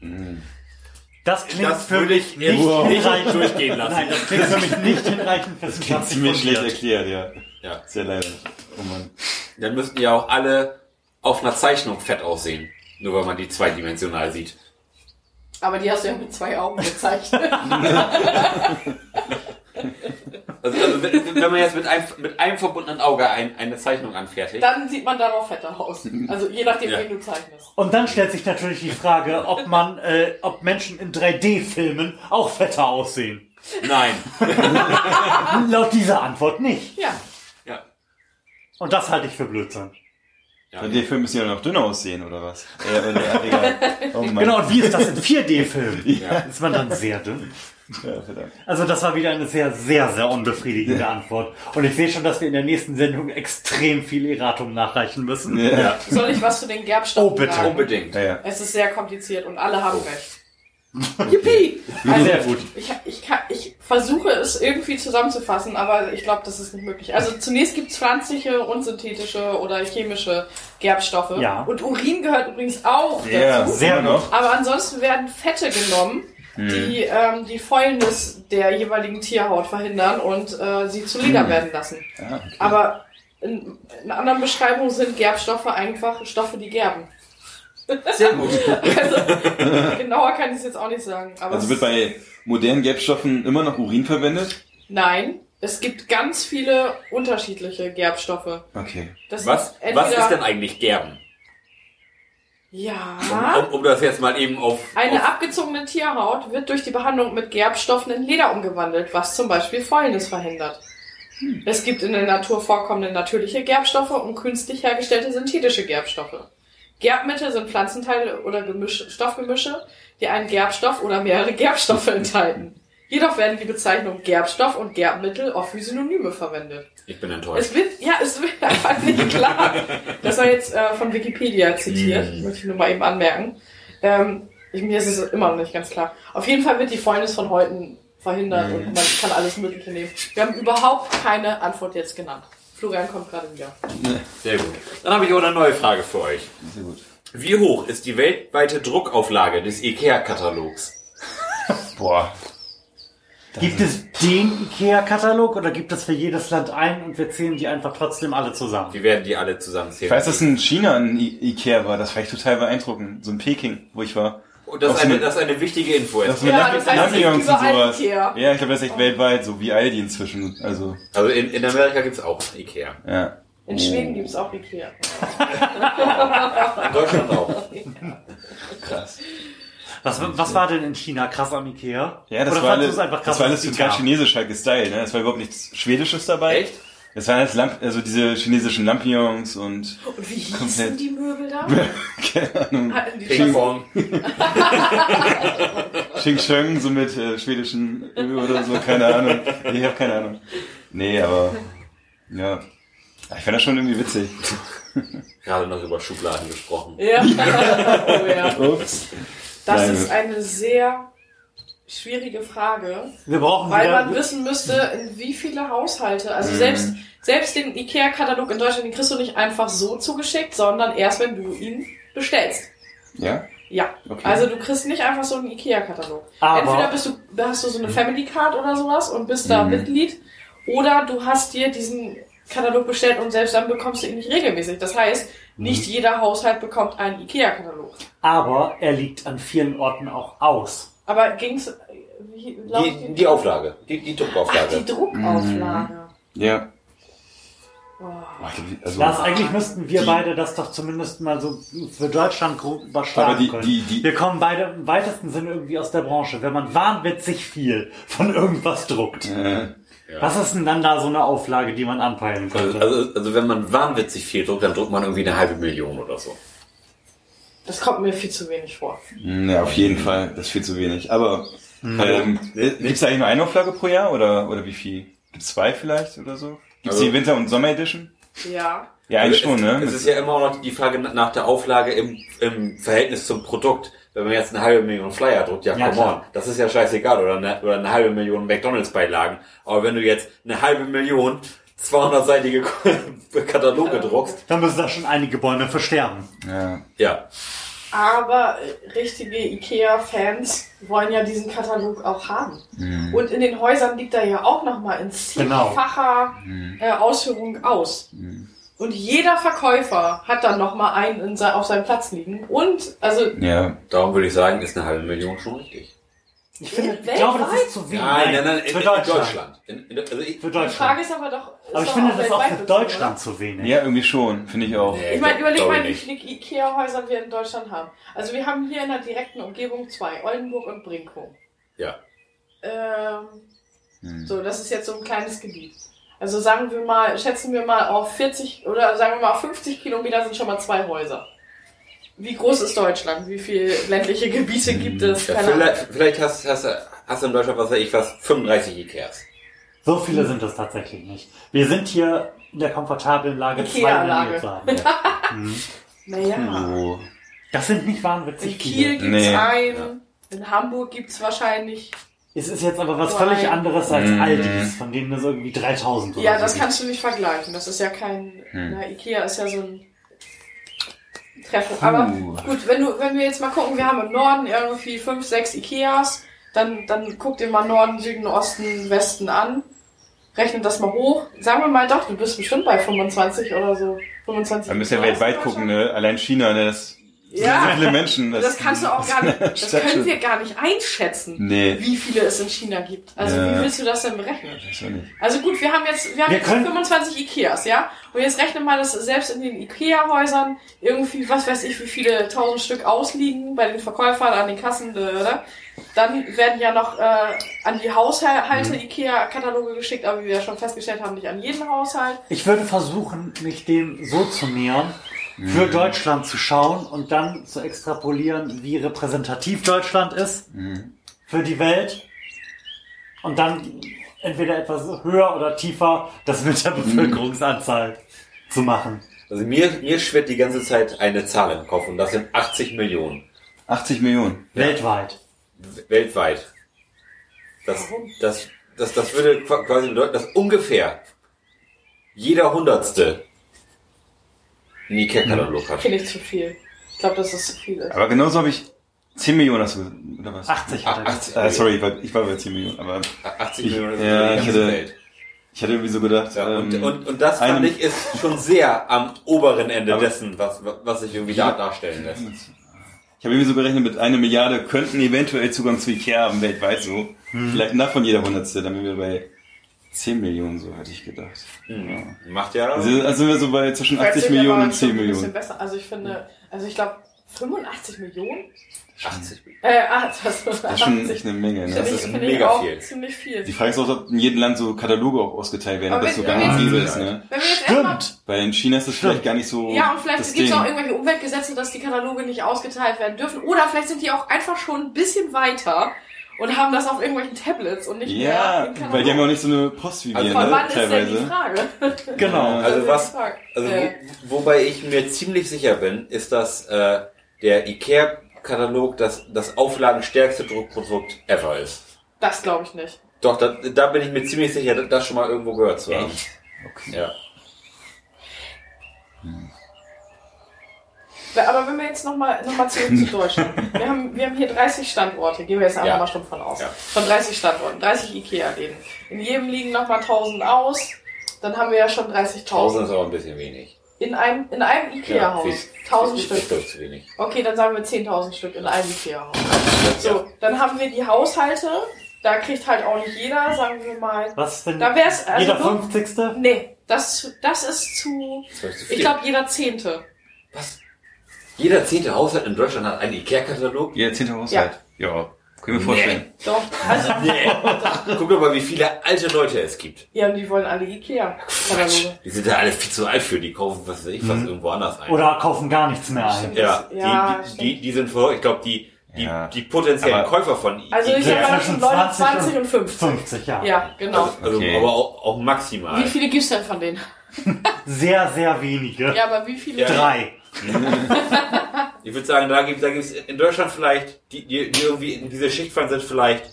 Das klingt Das für würde mich ich nicht nicht hinreichend. durchgehen lassen. Nein, das klingt für mich nicht hinreichend wissenschaftlich Ziemlich schlecht erklärt, ja. Ja. Sehr leider. Oh Mann. Dann müssten ja auch alle auf einer Zeichnung fett aussehen. Nur weil man die zweidimensional sieht. Aber die hast du ja mit zwei Augen gezeichnet. Also, also wenn, wenn man jetzt mit einem, mit einem verbundenen Auge ein, eine Zeichnung anfertigt, Dann sieht man darauf fetter aus. Also je nachdem, Ja. wen du zeichnest. Und dann stellt sich natürlich die Frage, ob man, äh, ob Menschen in 3D-Filmen auch fetter aussehen. nein. Laut dieser Antwort nicht. Ja. Ja. Und das halte ich für Blödsinn. Ja. Dann die Filme müssen ja noch dünner aussehen, oder was? Äh, oder, ja, egal. Oh. Genau, und wie ist das in 4D-Filmen? Ja. Ist man dann sehr dünn? Ja, verdammt. Also das war wieder eine sehr, sehr, sehr unbefriedigende Antwort. Und ich sehe schon, dass wir in der nächsten Sendung extrem viel Erratum nachreichen müssen. Ja. Soll ich was zu den Gerbstoffen Oh, bitte. sagen? Unbedingt. Ja, ja. Es ist sehr kompliziert und alle haben recht. Yippie! Also, Sehr gut. Ich, ich, kann, ich versuche es irgendwie zusammenzufassen, aber ich glaube, das ist nicht möglich. Also zunächst gibt es pflanzliche und synthetische oder chemische Gerbstoffe. Ja. Und Urin gehört übrigens auch Ja, dazu. Sehr noch. Aber ansonsten werden Fette genommen, die ähm, die Fäulnis der jeweiligen Tierhaut verhindern und äh, sie zu Leder werden lassen. Ah, okay. Aber in, in anderen Beschreibungen sind Gerbstoffe einfach Stoffe, die gerben. Sehr gut. Also, genauer kann ich es jetzt auch nicht sagen. Aber Also wird bei modernen Gerbstoffen immer noch Urin verwendet? nein, es gibt ganz viele unterschiedliche Gerbstoffe. Okay. Das Was, ist was ist denn eigentlich Gerben? Ja. Um, um das jetzt mal eben auf, Eine auf abgezogene Tierhaut wird durch die Behandlung mit Gerbstoffen in Leder umgewandelt, was zum Beispiel Fäulnis verhindert. Es gibt in der Natur vorkommende natürliche Gerbstoffe und künstlich hergestellte synthetische Gerbstoffe. Gerbmittel sind Pflanzenteile oder Gemisch, Stoffgemische, die einen Gerbstoff oder mehrere Gerbstoffe enthalten. Jedoch werden die Bezeichnungen Gerbstoff und Gerbmittel oft wie Synonyme verwendet. Ich bin enttäuscht. Es wird, ja, es wird einfach nicht klar. Das war jetzt äh, von Wikipedia zitiert, möchte ich nur mal eben anmerken. Ähm, ich, mir ist es immer noch nicht ganz klar. Auf jeden Fall wird die Fäulnis von heute verhindert Mhm. und man kann alles Mögliche nehmen. Wir haben überhaupt keine Antwort jetzt genannt. Florian kommt gerade wieder. Sehr gut. Dann habe ich auch eine neue Frage für euch. Sehr gut. Wie hoch ist die weltweite Druckauflage des IKEA-Katalogs? Boah. Gibt es den IKEA-Katalog oder gibt es für jedes Land einen und wir zählen die einfach trotzdem alle zusammen? Wie werden die alle Ich zusammenzählen? weiß, dass in China ein I Ikea war. Das war echt total beeindruckend. So in Peking, wo ich war. Oh, das, ist eine, das ist eine wichtige Info. Das Jetzt. mit Ja, Lamp das heißt, Lampions und sowas. Ikea. Ja, ich glaube, das ist echt weltweit, so wie Aldi inzwischen. Also, Also in, in Amerika gibt's auch Ikea. ja. In Schweden gibt's auch Ikea. In Deutschland auch. Krass. Was, was war denn in China krass am Ikea? Ja, das oder war es einfach krass, das war alles total gab? chinesisch halt gestylt, ne? Es war überhaupt nichts Schwedisches dabei. Echt? Es waren alles Lamp also diese chinesischen Lampions und, Und wie hießen Komplett. die Möbel da? keine Ahnung, Hatten die Ping Pong. Xing Sheng, so mit äh, schwedischen Ö oder so, keine Ahnung. Ich habe keine Ahnung. Nee, aber, ja. Ich fand das schon irgendwie witzig. Gerade noch über Schubladen gesprochen. Ja. oh, ja. Ups. Das Nein. ist eine sehr schwierige Frage, Wir brauchen weil wieder, man wissen müsste, in wie viele Haushalte, Mhm. also selbst, selbst den Ikea-Katalog in Deutschland, den kriegst du nicht einfach so zugeschickt, sondern erst, wenn du ihn bestellst. Ja? Ja, Okay. also du kriegst nicht einfach so einen Ikea-Katalog. Entweder bist du, hast du so eine Family Card oder sowas und bist da Mhm. Mitglied, oder du hast dir diesen Katalog bestellt und selbst dann bekommst du ihn nicht regelmäßig. Das heißt, nicht Mhm. jeder Haushalt bekommt einen Ikea-Katalog. aber er liegt an vielen Orten auch aus. Aber ging's, wie lautet Die, die Auflage, die, die Ach, Druckauflage. die Druckauflage. Ja. Oh. Ach, ich glaub, Also, Das eigentlich müssten wir Die- beide das doch zumindest mal so für Deutschland grob überschlagen Aber die- können. die- die- wir kommen beide im weitesten Sinne irgendwie aus der Branche. Wenn man wahnwitzig viel von irgendwas druckt. äh, Was ist denn dann da so eine Auflage, die man anpeilen Also, könnte? also, also wenn man wahnwitzig viel druckt, dann druckt man irgendwie eine halbe Million oder so. Das kommt mir viel zu wenig vor. ja, auf jeden Fall. Das ist viel zu wenig. Aber, ähm, gibt's da eigentlich nur eine Auflage pro Jahr oder, oder wie viel? Gibt's zwei vielleicht oder so? Gibt's Also- die Winter- und Sommer-Edition? Ja. Ja, eigentlich Also schon, es, ne? Es ist ja immer noch die Frage nach der Auflage im, im Verhältnis zum Produkt. Wenn man jetzt eine halbe Million Flyer druckt, ja, Ja, come on, das ist ja scheißegal. Oder eine, oder eine halbe Million McDonalds-Beilagen. Aber wenn du jetzt eine halbe Million 200-seitige Kataloge druckst, Dann müssen da schon einige Bäume versterben. ja. ja, Aber richtige Ikea-Fans wollen ja diesen Katalog auch haben. Mhm. Und in den Häusern liegt er ja auch nochmal in Genau. zigfacher äh, Ausführung aus. Und jeder Verkäufer hat dann nochmal einen in auf seinem Platz liegen. Und, also, Ja. darum würde ich sagen, ist eine halbe Million schon richtig. Ich, finde, ich glaube, das ist zu wenig. Nein, nein, nein, in, für in Deutschland. Deutschland. In, in, also ich, Für die Deutschland. Frage ist aber doch, ist Aber ich finde das auch für Deutschland zu wenig. Ja, irgendwie schon, finde ich auch. Nee, Ich meine, überleg mal, wie viele Ikea-Häuser wir in Deutschland haben. Also wir haben hier in der direkten Umgebung zwei, Oldenburg und Brinkow. Ja. Ähm, Hm. so, das ist jetzt so ein kleines Gebiet. Also sagen wir mal, schätzen wir mal auf 40 oder sagen wir mal auf 50 Kilometer sind schon mal zwei Häuser. Wie groß ist Deutschland? Wie viele ländliche Gebiete gibt es? Ja, vielleicht, vielleicht hast, hast, du- hast du in Deutschland, was weiß ich, was, 35 Ikeas. So viele sind es tatsächlich nicht. Wir sind hier in der komfortablen Lage, zwei. Nähe zu haben. Naja, Oh. Das sind nicht wahnwitzig in Kiel viele. gibt's Nee. einen, in Hamburg gibt's wahrscheinlich. Es ist jetzt aber was völlig anderes als Mhm. Aldis, von denen es irgendwie 3000 oder Ja, so das gibt. kannst du nicht vergleichen. Das ist ja kein. Hm. Na, Ikea ist ja so ein Treffen. Aber gut, wenn du, wenn wir jetzt mal gucken, wir haben im Norden irgendwie fünf, sechs Ikeas, dann, dann guck dir mal Norden, Süden, Osten, Westen an. Rechnen das mal hoch. Sagen wir mal doch, du bist bestimmt bei 25 oder so. 25 Man müssen ja weltweit gucken, ne? Allein China, ne? Das Ja. so viele Menschen. Das kannst du auch gar nicht, das können wir gar nicht einschätzen, Nee. wie viele es in China gibt. Also Ja. wie willst du das denn berechnen? Also gut, wir haben jetzt, wir haben Wir jetzt können- 25 Ikeas, ja? Und jetzt rechne mal, dass selbst in den Ikea-Häusern irgendwie, was weiß ich, wie viele tausend Stück ausliegen bei den Verkäufern, an den Kassen, oder? Dann werden ja noch äh, an die Haushalte Ikea-Kataloge geschickt, aber wie wir ja schon festgestellt haben, nicht an jeden Haushalt. Ich würde versuchen, mich dem so zu nähern, für Mhm. Deutschland zu schauen und dann zu extrapolieren, wie repräsentativ Deutschland ist Mhm. für die Welt. Und dann entweder etwas höher oder tiefer das mit der Mhm. Bevölkerungsanzahl zu machen. Also mir, mir schwirrt die ganze Zeit eine Zahl im Kopf und das sind 80 Millionen. 80 Millionen. Ja. Weltweit. Weltweit. Das, das, das, das würde qua- quasi bedeuten, dass ungefähr jeder Hundertste Ikea-Katalog hat. Finde ich zu viel. Ich glaube, dass das zu viel ist. Aber genauso habe ich 10 Millionen hast du, oder was? 80 hat er gesagt. 80 Ah, sorry, ich war, ich war bei 10 Millionen, aber 80 Ich- Millionen ja, ich Welt. ich hatte irgendwie so gedacht, Ja, und, ähm, und, und das fand einem- ich ist schon sehr am oberen Ende dessen, was, was sich irgendwie da darstellen lässt. ich habe irgendwie so gerechnet, mit einer Milliarde könnten eventuell Zugang zu Ikea haben, weltweit so. Vielleicht davon jeder Hundertste, dann wären wir bei 10 Millionen, so hatte ich gedacht. Mhm. Macht ja. Also, also sind wir so bei zwischen Vielleicht 80 sind wir Millionen und schon 10 ein bisschen Millionen. Besser. Also ich finde, also ich glaube 85 Millionen? 80. Äh, ah, das, Das ist schon echt eine Menge, ne? Ich, ist mega ich auch viel. ziemlich viel. Die Frage ist auch, ob in jedem Land so Kataloge auch ausgeteilt werden, ob das so gang und wir gäbe jetzt- ist, ne? Stimmt. Weil in China ist das vielleicht gar nicht so Ja, und vielleicht das gibt es auch irgendwelche Umweltgesetze, dass die Kataloge nicht ausgeteilt werden dürfen. Oder vielleicht sind die auch einfach schon ein bisschen weiter und haben das auf irgendwelchen Tablets und nicht mehr Ja, im Katalog. weil die haben ja auch nicht so eine Post wie wir, Also Von ne? wann ist denn die Teilweise. Frage? Genau. Also was, also wo, wobei ich mir ziemlich sicher bin, ist, dass äh, der Ikea-Katalog das, das auflagenstärkste Druckprodukt ever ist. das glaube ich nicht. Doch, da, da bin ich mir ziemlich sicher, das schon mal irgendwo gehört zu haben. Echt? Okay. Ja. Aber wenn wir jetzt nochmal noch mal zurück zu Deutschland. Wir haben, wir haben hier 30 Standorte, gehen wir jetzt einfach Ja. mal schon von aus. Ja. Von 30 Standorten, 30 Ikea-Läden. In jedem liegen nochmal 1000 aus. Dann haben wir ja schon 1000 30.000. ist aber ein bisschen wenig. In einem, in einem Ikea-Haus. viel- 1000 viel- Stück. viel zu wenig. Okay, dann sagen wir 10.000 Stück in einem Ikea-Haus. So, dann haben wir die Haushalte. Da kriegt halt auch nicht jeder, sagen wir mal. Was ist denn Da wär's, also jeder nur- 50. Nee, das, das ist zu. Das ist zu viel. Ich glaube, jeder Zehnte. Was? Jeder zehnte Haushalt in Deutschland hat einen Ikea-Katalog? Ja, 10. Haushalt. Ja. Können wir vorstellen. Doch, also. Guck doch mal, wie viele alte Leute es gibt. Ja, und die wollen alle Ikea-Kataloge. Die sind ja alle viel zu alt für, die kaufen, was weiß ich, was irgendwo anders ein. Oder kaufen gar nichts mehr ein. ja, Ja, die, die, die, die sind vor, ich glaube, die, die, Ja. die potenziellen Aber- Käufer von I- Also ich Ikea, sag mal schon Leute 20 und 50. 50, ja. Ja, genau. also Okay. aber auch, auch maximal. Wie viele gibt's denn von denen? Sehr, sehr wenige. Ja, aber wie viele? Ja. Drei. Ich würde sagen, da gibt gibt's in Deutschland vielleicht, die, die, die irgendwie in diese Schicht fallen, sind vielleicht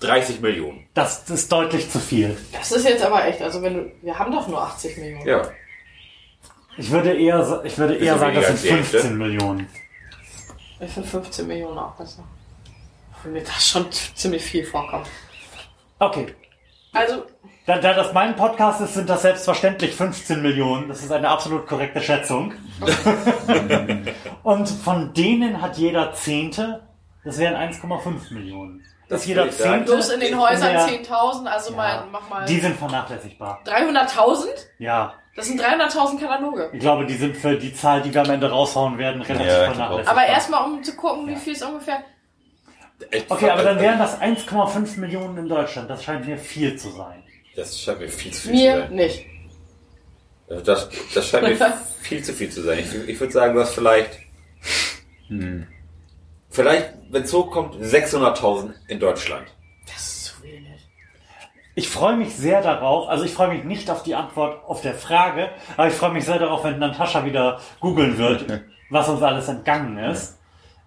30 Millionen. Das ist deutlich zu viel. Das ist jetzt aber echt, also wenn du, wir haben doch nur 80 Millionen. Ja. Ich würde eher, ich würde eher sagen, das sind als die 15 Millionen. Ich finde 15 Millionen auch besser. Wenn mir das schon ziemlich viel vorkommt. Okay. Also, Da, da das mein Podcast ist, sind das selbstverständlich 15 Millionen. Das ist eine absolut korrekte Schätzung. Und von denen hat jeder Zehnte, das wären 1,5 Millionen. Das ist jeder. Zehnte. bloß in den Häusern der- 10.000, also Ja. mal, mach mal. Die sind vernachlässigbar. 300.000? Ja. Das sind 300.000 Kataloge. Ich glaube, die sind für die Zahl, die wir am Ende raushauen werden, relativ Ja, vernachlässigbar. Aber erstmal, um zu gucken, wie viel es ungefähr. Echt, Okay, aber dann wären das 1,5 Millionen in Deutschland. Das scheint mir viel zu sein. Das scheint mir viel zu viel Mir zu sein. nicht. Das, das scheint mir viel zu viel zu sein. Ich, ich würde sagen, du hast vielleicht, vielleicht, wenn es hochkommt, 600.000 in Deutschland. Das ist zu wenig. Ich freue mich sehr darauf, also ich freue mich nicht auf die Antwort auf der Frage, aber ich freue mich sehr darauf, wenn Natascha wieder googeln wird, was uns alles entgangen ist.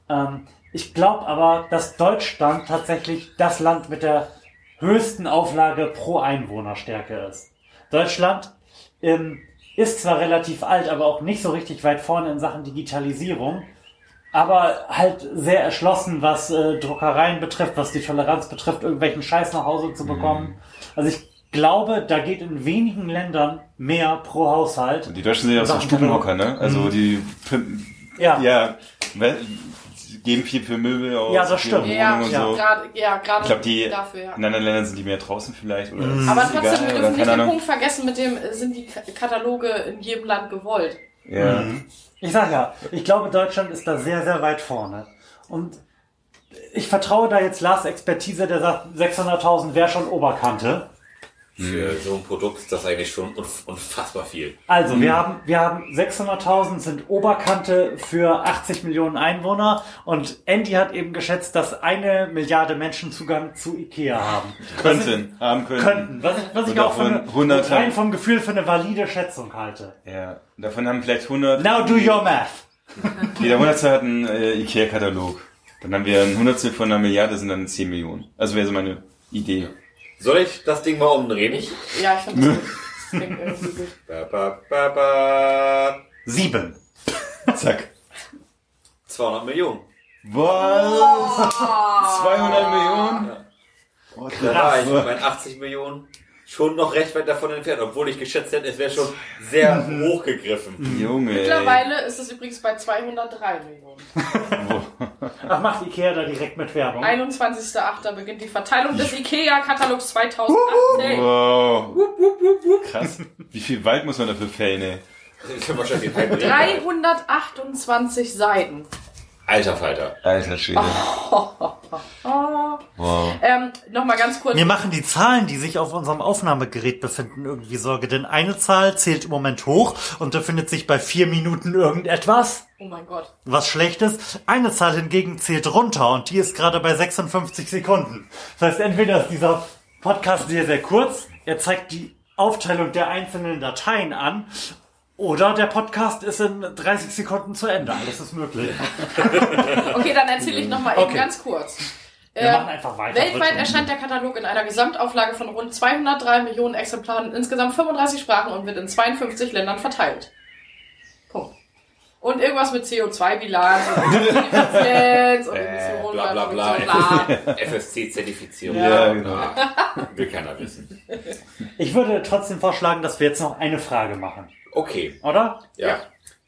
Ähm, ich glaube aber, dass Deutschland tatsächlich das Land mit der höchsten Auflage pro Einwohnerstärke ist. Deutschland ähm, ist zwar relativ alt, aber auch nicht so richtig weit vorne in Sachen Digitalisierung, aber halt sehr erschlossen, was äh, Druckereien betrifft, was die Toleranz betrifft, irgendwelchen Scheiß nach Hause zu bekommen. Also ich glaube, da geht in wenigen Ländern mehr pro Haushalt. Und die Deutschen sind ja auch so Stubenhocker, ne? Also Mhm. die Ja. ja, geben viel für Möbel aus. Ja, das stimmt. Ja, Wohnungen und ja. so. gerade ja, gerade Ich glaube, die dafür, ja. in anderen Ländern sind die mehr draußen vielleicht. Oder Mhm. Aber trotzdem, egal, wir dürfen nicht den Ahnung. Punkt vergessen, mit dem äh, sind die Ka- Kataloge in jedem Land gewollt. Ja. Ich sag ja, ich glaube, Deutschland ist da sehr, sehr weit vorne. Und ich vertraue da jetzt Lars Expertise, der sagt, 600.000 wäre schon Oberkante. Für so ein Produkt ist das eigentlich schon unf- unfassbar viel. Also, wir haben, wir haben 600.000 sind Oberkante für 80 Millionen Einwohner und Andy hat eben geschätzt, dass eine Milliarde Menschen Zugang zu Ikea haben. Könnten, haben können. Könnten. Was ich, was ich auch für davon eine, 100 rein vom Gefühl für eine valide Schätzung halte. Ja. Davon haben vielleicht 100. Now do your math. Jeder Hundertstel hat einen äh, Ikea-Katalog. Dann haben wir ein Hundertstel von einer Milliarde, sind dann 10 Millionen. Also wäre so meine Idee. Soll ich das Ding mal umdrehen? Ich, ja, ich finde das, gut. das klingt irgendwie gut. Ba, ba, ba, ba. Sieben. Zack. 200 Millionen. Was? 200 Millionen? Oh, Da war ich mit meinen 80 Millionen schon noch recht weit davon entfernt, obwohl ich geschätzt hätte, es wäre schon sehr hoch gegriffen. Junge. ey. Mittlerweile ist es übrigens bei 203 Millionen. Ach, macht Ikea da direkt mit Werbung? 21.08. beginnt die Verteilung des IKEA-Katalogs 2018. Wow. Krass. Wie viel Wald muss man dafür fällen, ey? Das ist ja wahrscheinlich ein Problem. 328 Seiten. Alter Falter. Alter Schwede. Oh. Wow. Ähm, Nochmal ganz kurz. Mir machen die Zahlen, die sich auf unserem Aufnahmegerät befinden, irgendwie Sorge, denn eine Zahl zählt im Moment hoch und befindet sich bei vier Minuten irgendetwas, Oh mein Gott. was Schlechtes. Eine Zahl hingegen zählt runter und die ist gerade bei 56 Sekunden. Das heißt, entweder ist dieser Podcast sehr, sehr kurz, er zeigt die Aufteilung der einzelnen Dateien an, oder der Podcast ist in 30 Sekunden zu Ende. Alles ist möglich. Okay, dann erzähle ich nochmal eben Okay. ganz kurz. Wir Äh, machen einfach weiter. Weltweit erscheint der Katalog in einer Gesamtauflage von rund 203 Millionen Exemplaren in insgesamt 35 Sprachen und wird in 52 Ländern verteilt. Punkt. Und irgendwas mit CO2-Bilanz und Effizienz und Emissionen Bla bla bla. bla. FSC-Zertifizierung. Ja, genau. Will keiner wissen. Ich würde trotzdem vorschlagen, dass wir jetzt noch eine Frage machen. Okay, Oder? ja.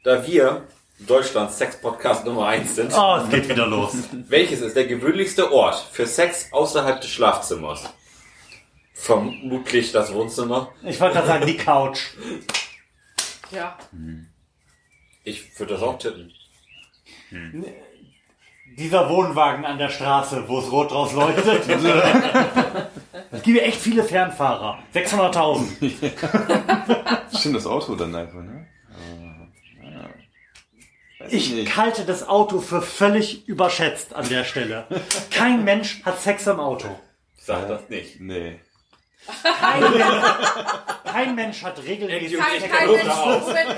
Da wir Deutschlands Sex-Podcast Nummer 1 sind, Oh, es geht wieder los. welches ist der gewöhnlichste Ort für Sex außerhalb des Schlafzimmers? Vermutlich das Wohnzimmer. Ich wollte gerade sagen, die Couch. Ja. Ich würde das auch tippen. Dieser Wohnwagen an der Straße, wo es rot draus leuchtet. Es gibt ja echt viele Fernfahrer. 600.000. Stimmt, das Auto dann einfach, ne? Ich nicht. halte das Auto für völlig überschätzt an der Stelle. Kein Mensch hat Sex im Auto. Sag das nicht. Nee. Kein Mensch, kein Mensch hat regelmäßig, Kein, Sex, kein, Mensch,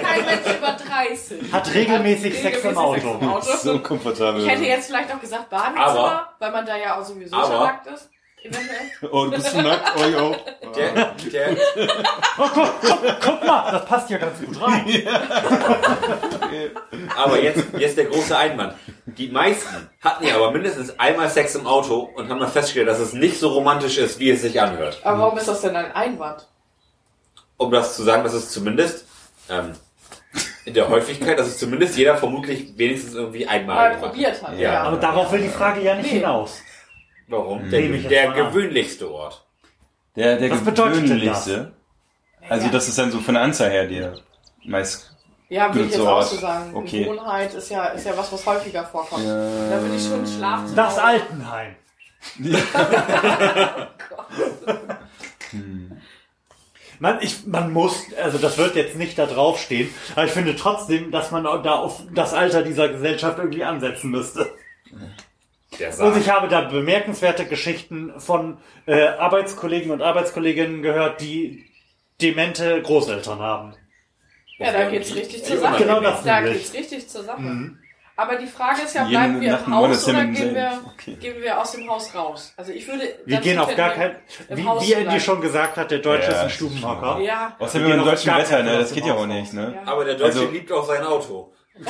kein Mensch über 30. hat regelmäßig Sex im Regelmäßig Auto. So komfortabel. Ich hätte jetzt vielleicht auch gesagt Badezimmer, Aber- weil man da ja auch sowieso Aber- schon nackt ist. Oh, du bist nackt? Oh, yo. Der, der, Oh, guck, guck, guck mal, das passt hier ganz gut rein. aber jetzt, jetzt der große Einwand. Die meisten hatten ja aber mindestens einmal Sex im Auto und haben dann festgestellt, dass es nicht so romantisch ist, wie es sich anhört. Aber warum ist das denn ein Einwand? Um das zu sagen, dass es zumindest ähm, in der Häufigkeit, dass es zumindest jeder vermutlich wenigstens irgendwie einmal Mal probiert hat. Ja. Aber darauf will die Frage ja nicht Nee. hinaus. Warum? Ich Der, der gewöhnlichste Ort. Der, der Was bedeutet denn gewöhnlichste. Also das ist dann so von der Anzahl her der meist. Ja, würde ich jetzt So auch so sagen. Okay. Gewohnheit ist ja, ist ja was, was häufiger vorkommt. Ja. Da würde ich schon schlafen. Das Altenheim. Man, ich, man muss, also das wird jetzt nicht da draufstehen, aber ich finde trotzdem, dass man da auf das Alter dieser Gesellschaft irgendwie ansetzen müsste. Der Und ich habe da bemerkenswerte Geschichten von äh, Arbeitskollegen und Arbeitskolleginnen gehört, die demente Großeltern haben. Ja, da geht's richtig zur Sache. genau das da geht's richtig zur Sache. Aber die Frage ist ja, Jeden bleiben wir im Haus oder gehen wir, Okay. gehen wir aus dem Haus raus? Also ich würde... Wir gehen auf gar tendieren, kein, wie, Haus wie Andy schon gesagt hat, der Deutsche Ja, ist ein Stubenhocker. Ja, Außerdem dem deutschen Wetter, ne? Das geht ja auch nicht, ne? Ja. Aber der Deutsche Also- liebt auch sein Auto.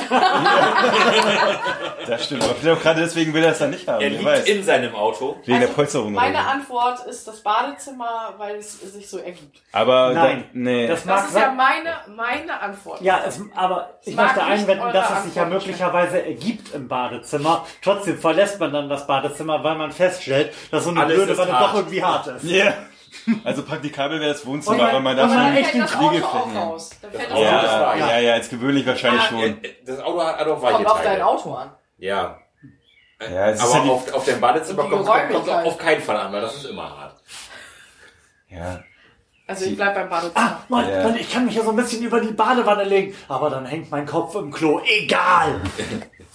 Das stimmt. Aber vielleicht auch gerade deswegen will er es dann nicht haben. Er liegt weiß. in seinem Auto. Wegen der Also, Polsterung. Meine oder so. Antwort ist das Badezimmer, weil es sich so ergibt. Aber Nein. da, nee. Das Das ist ja meine, meine Antwort. Ja, es, aber ich mag möchte einwenden, dass es sich ja möglicherweise ergibt im Badezimmer. Trotzdem verlässt man dann das Badezimmer, weil man feststellt, dass so eine Alles blöde Wanne doch irgendwie hart ist. Ja. Also praktikabel wäre das Wohnzimmer, man- aber man darf schon echt den nehmen. raus. Ist Ja, ja, ja, als gewöhnlich wahrscheinlich Ja, schon. Das Auto hat auch weiche Kommt auf dein Auto an. Ja. Ja, es ist Aber ja die- auf, auf dem Badezimmer kommt es auf keinen Fall an, weil das ist immer hart. Ja. Also ich bleib beim Ah, Badezimmer. Mann, Ja. Mann, ich kann mich ja so ein bisschen über die Badewanne legen, aber dann hängt mein Kopf im Klo. Egal.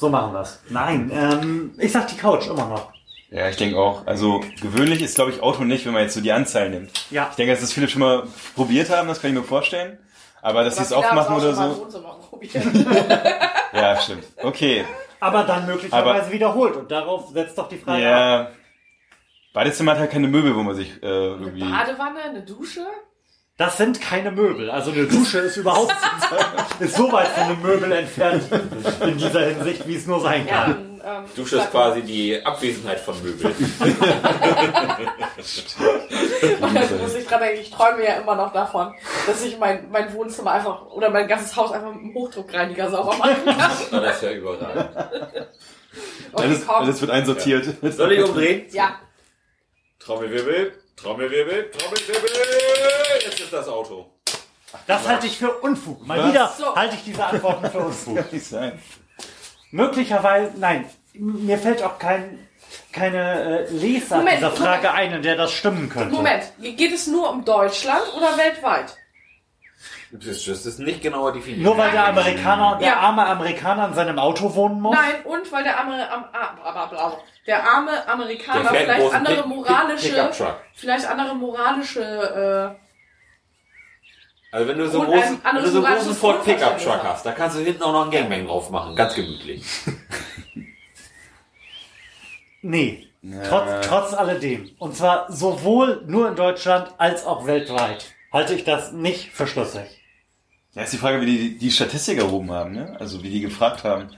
So machen wir's. Nein, ähm, ich sag die Couch immer noch. Ja, ich denke auch. Also gewöhnlich ist, glaube ich, Auto nicht, wenn man jetzt so die Anzahl nimmt. Ja. Ich denke, dass das viele schon mal probiert haben, das kann ich mir vorstellen. Aber dass sie es oder auch mal im so. Ja, stimmt. Okay. Aber dann möglicherweise Aber- wiederholt. Und darauf setzt doch die Frage ab. Ja. Badezimmer hat halt keine Möbel, wo man sich äh, Eine irgendwie. Badewanne, eine Dusche. Das sind keine Möbel. Also eine Dusche ist überhaupt ist so weit von einem Möbel entfernt in dieser Hinsicht, wie es nur sein Ja, ähm, Dusche ist quasi die Abwesenheit von Möbeln. Da muss ich dran denken, ich träume ja immer noch davon, dass ich mein, mein Wohnzimmer einfach oder mein ganzes Haus einfach mit einem Hochdruckreiniger sauber machen kann. Das ist ja überall. Und Alles, alles wird einsortiert. Soll ich umdrehen? ja, Trommelwirbel, Trommelwirbel, Trommelwirbel. Jetzt ist das Auto. Das halte ich für Unfug. Mal Was? wieder So. halte ich diese Antworten für Unfug. Kann nicht sein. Möglicherweise, nein, mir fällt auch kein, keine äh, Lesart Moment, dieser Frage ein, in der das stimmen könnte. Moment, geht es nur um Deutschland oder weltweit? Das ist, nicht genauer definiert. Nur weil der Amerikaner, der Ja. arme Amerikaner in seinem Auto wohnen muss? Nein, und weil der, Amer am, ah, der arme Amerikaner Der vielleicht andere moralische, vielleicht andere moralische, Also wenn du so großen, wenn du so einen großen Ford Pickup Truck hast, da kannst du hinten auch noch einen Gangbang drauf machen. Ganz gemütlich. Nee. Trotz, trotz alledem. Und zwar sowohl nur in Deutschland als auch weltweit halte ich das nicht für schlüssig. Ja, ist die Frage, wie die die Statistik erhoben haben, ne? Also wie die gefragt haben.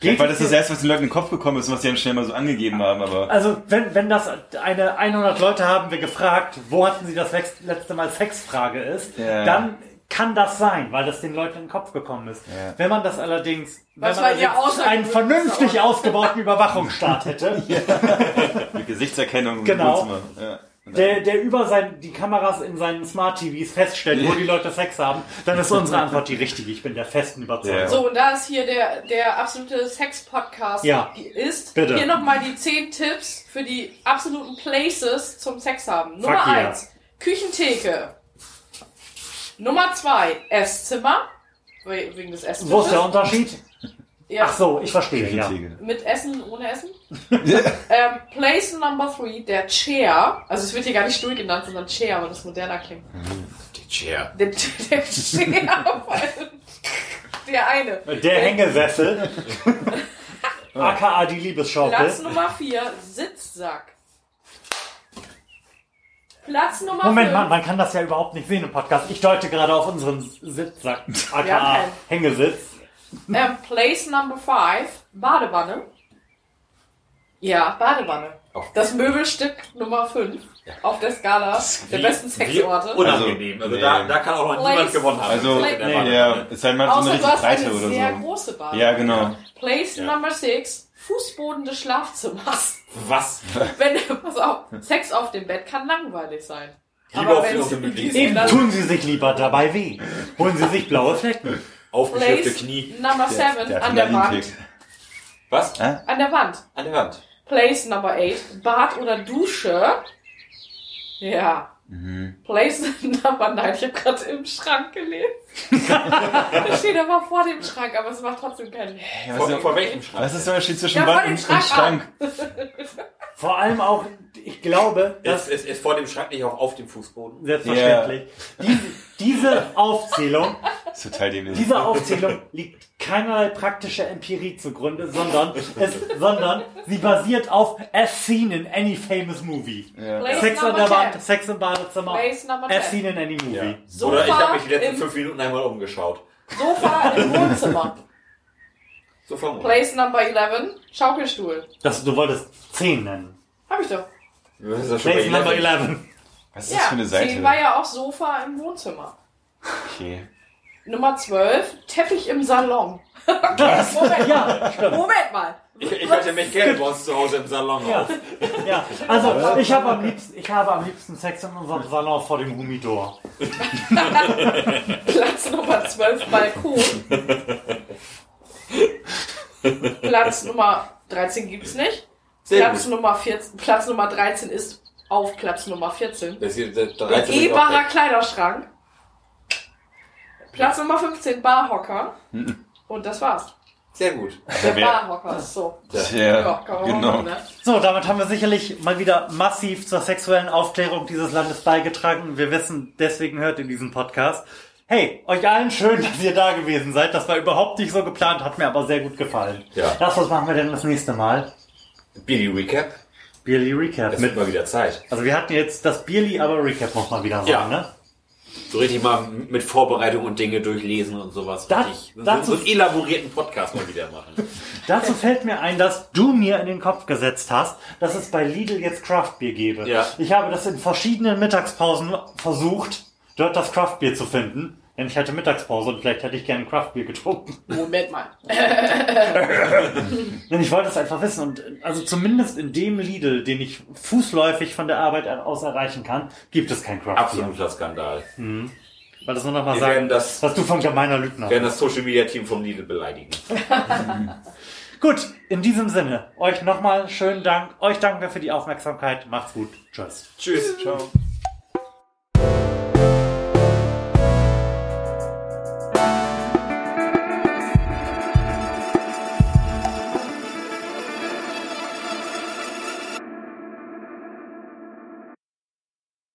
Geht Weil es das das hier- erste, was den Leuten in den Kopf gekommen ist und was die dann schnell mal so angegeben haben, aber. Also, wenn, wenn das eine 100 Leute haben wir gefragt, wo hatten sie das letzte Mal Sexfrage ist, Ja. dann kann das sein, weil das den Leuten in den Kopf gekommen ist. Ja. Wenn man das allerdings, wenn Was man war ihr allerdings einen vernünftig ausgebauten Überwachungsstaat hätte, Mit Gesichtserkennung. Genau. Ja. Der, der über sein, die Kameras in seinen Smart TVs feststellt, wo die Leute Sex haben, dann ist unsere Antwort die richtige. Ich bin der festen Überzeugung. Ja. So, und da es hier der, der absolute Sex-Podcast Ja. ist, Bitte. hier nochmal die 10 Tipps für die absoluten Places zum Sex haben. Nummer Fuck yeah. 1, Küchentheke. Nummer 2, Esszimmer. We- Wegen des Essens. Wo ist der Unterschied? Ja. Ach so, ich verstehe, ja. Mit Essen, ohne Essen. ähm, Place Number 3, der Chair. Also es wird hier gar nicht Stuhl genannt, sondern Chair, weil das moderner klingt. Die Chair. Der, der Chair. weil- der eine. Der Hängesessel. AKA die Liebesschaukel. Platz Nummer 4, Sitzsack. Platz Nummer 5. Moment mal, man kann das ja überhaupt nicht sehen im Podcast. Ich deute gerade auf unseren Sitzsack, aka. Hängesitz. Ähm, Place Number 5, Badewanne. Ja, Badewanne. Auf- Das Möbelstück Nummer 5 auf der Skala der besten Sexorte. Unangenehm. Also, nee. da, da kann auch noch Place- niemand gewonnen haben. Also, Nee, Der ja, es sei mal so Außer eine du richtig breite eine oder sehr so. große Badewanne. Ja, genau. Place Ja. Number 6, Fußboden des Schlafzimmers. Was? Wenn, pass auf, Sex auf dem Bett kann langweilig sein. Lieber auf es- ungemütlichen die- Eben tun Sie sich lieber dabei weh. Holen Sie sich blaue Flecken. Aufgeschürfte Place Knie. Number 7, Der hat an der Wand. Was? Hä? An der Wand. An der Wand. Place Number 8, Bad oder Dusche. Ja. Mhm. Place Number 9, ich habe gerade im Schrank gelesen. da steht aber vor dem Schrank, aber es macht trotzdem keinen was, Vor, ist, vor welchem Schrank? was ist der Unterschied zwischen Ja, vor Wand dem und, Schrank Schrank? Vor allem auch, ich glaube, Ist, dass ist, ist vor dem Schrank nicht auch auf dem Fußboden? selbstverständlich diese, diese Aufzählung, diese Aufzählung liegt keinerlei praktischer Empirie zugrunde, sondern, es, sondern sie basiert auf as seen in any famous movie. Ja. Sex an der Wand, 10. Sex im Badezimmer, as 10. seen in any movie. Sofa, Oder ich habe mich die letzten fünf Minuten einmal umgeschaut. Sofa im Wohnzimmer. So. Place Number 11, Schaukelstuhl. Das, du wolltest 10 nennen. Hab ich doch. Ja Place Number 11. 11. Was ist das für eine Ja, Seite? 10 war ja auch Sofa im Wohnzimmer. Okay. Nummer 12, Teppich im Salon. Moment, Ja. Moment mal. Ich, ich hätte mich gerne bei uns zu Hause im Salon Ja. auf. Ja, also ich habe am liebsten, ich habe am liebsten Sex in unserem Salon vor dem Humidor. Platz Nummer 12, Balkon. Platz Nummer 13 gibt's nicht. Sehr Platz. Nummer 14, Platz Nummer 13 ist auf Platz Nummer 14. Das hier, das, Begehbarer. Kleiderschrank. Platz Nummer 15, Barhocker. Und das war's. Sehr gut. Der Barhocker ist so. Ja, Ja, genau. machen, ne? So, damit haben wir sicherlich mal wieder massiv zur sexuellen Aufklärung dieses Landes beigetragen. Wir wissen, deswegen hört ihr diesen Podcast. Hey, euch allen schön, dass ihr da gewesen seid. Das war überhaupt nicht so geplant, hat mir aber sehr gut gefallen. Ja. Das, was machen wir denn das nächste Mal? Billy Recap. Bierly Recap. Es wird mal wieder Zeit. also wir hatten jetzt das Bierly, aber Recap muss mal wieder sein, Ja. ne? So richtig mal mit Vorbereitung und Dinge durchlesen und sowas. Da- richtig, dazu- so einen elaborierten Podcast mal wieder machen. Dazu fällt mir ein, dass du mir in den Kopf gesetzt hast, dass es bei Lidl jetzt Craftbier gebe. Ja. Ich habe das in verschiedenen Mittagspausen versucht, dort das Craftbier zu finden. Denn ich hatte Mittagspause und vielleicht hätte ich gerne Craftbier getrunken. Moment mal. Denn ich wollte es einfach wissen. Und also zumindest in dem Lidl, den ich fußläufig von der Arbeit aus erreichen kann, gibt es kein Craftbier. Absoluter Skandal. Weil das nur noch mal sagen, das- was du von gemeiner Lügner Wir werden das Social Media Team vom Lidl beleidigen. Gut, in diesem Sinne, euch nochmal schönen Dank. Euch danken wir für die Aufmerksamkeit. Macht's gut. Tschüss. Tschüss. Ciao.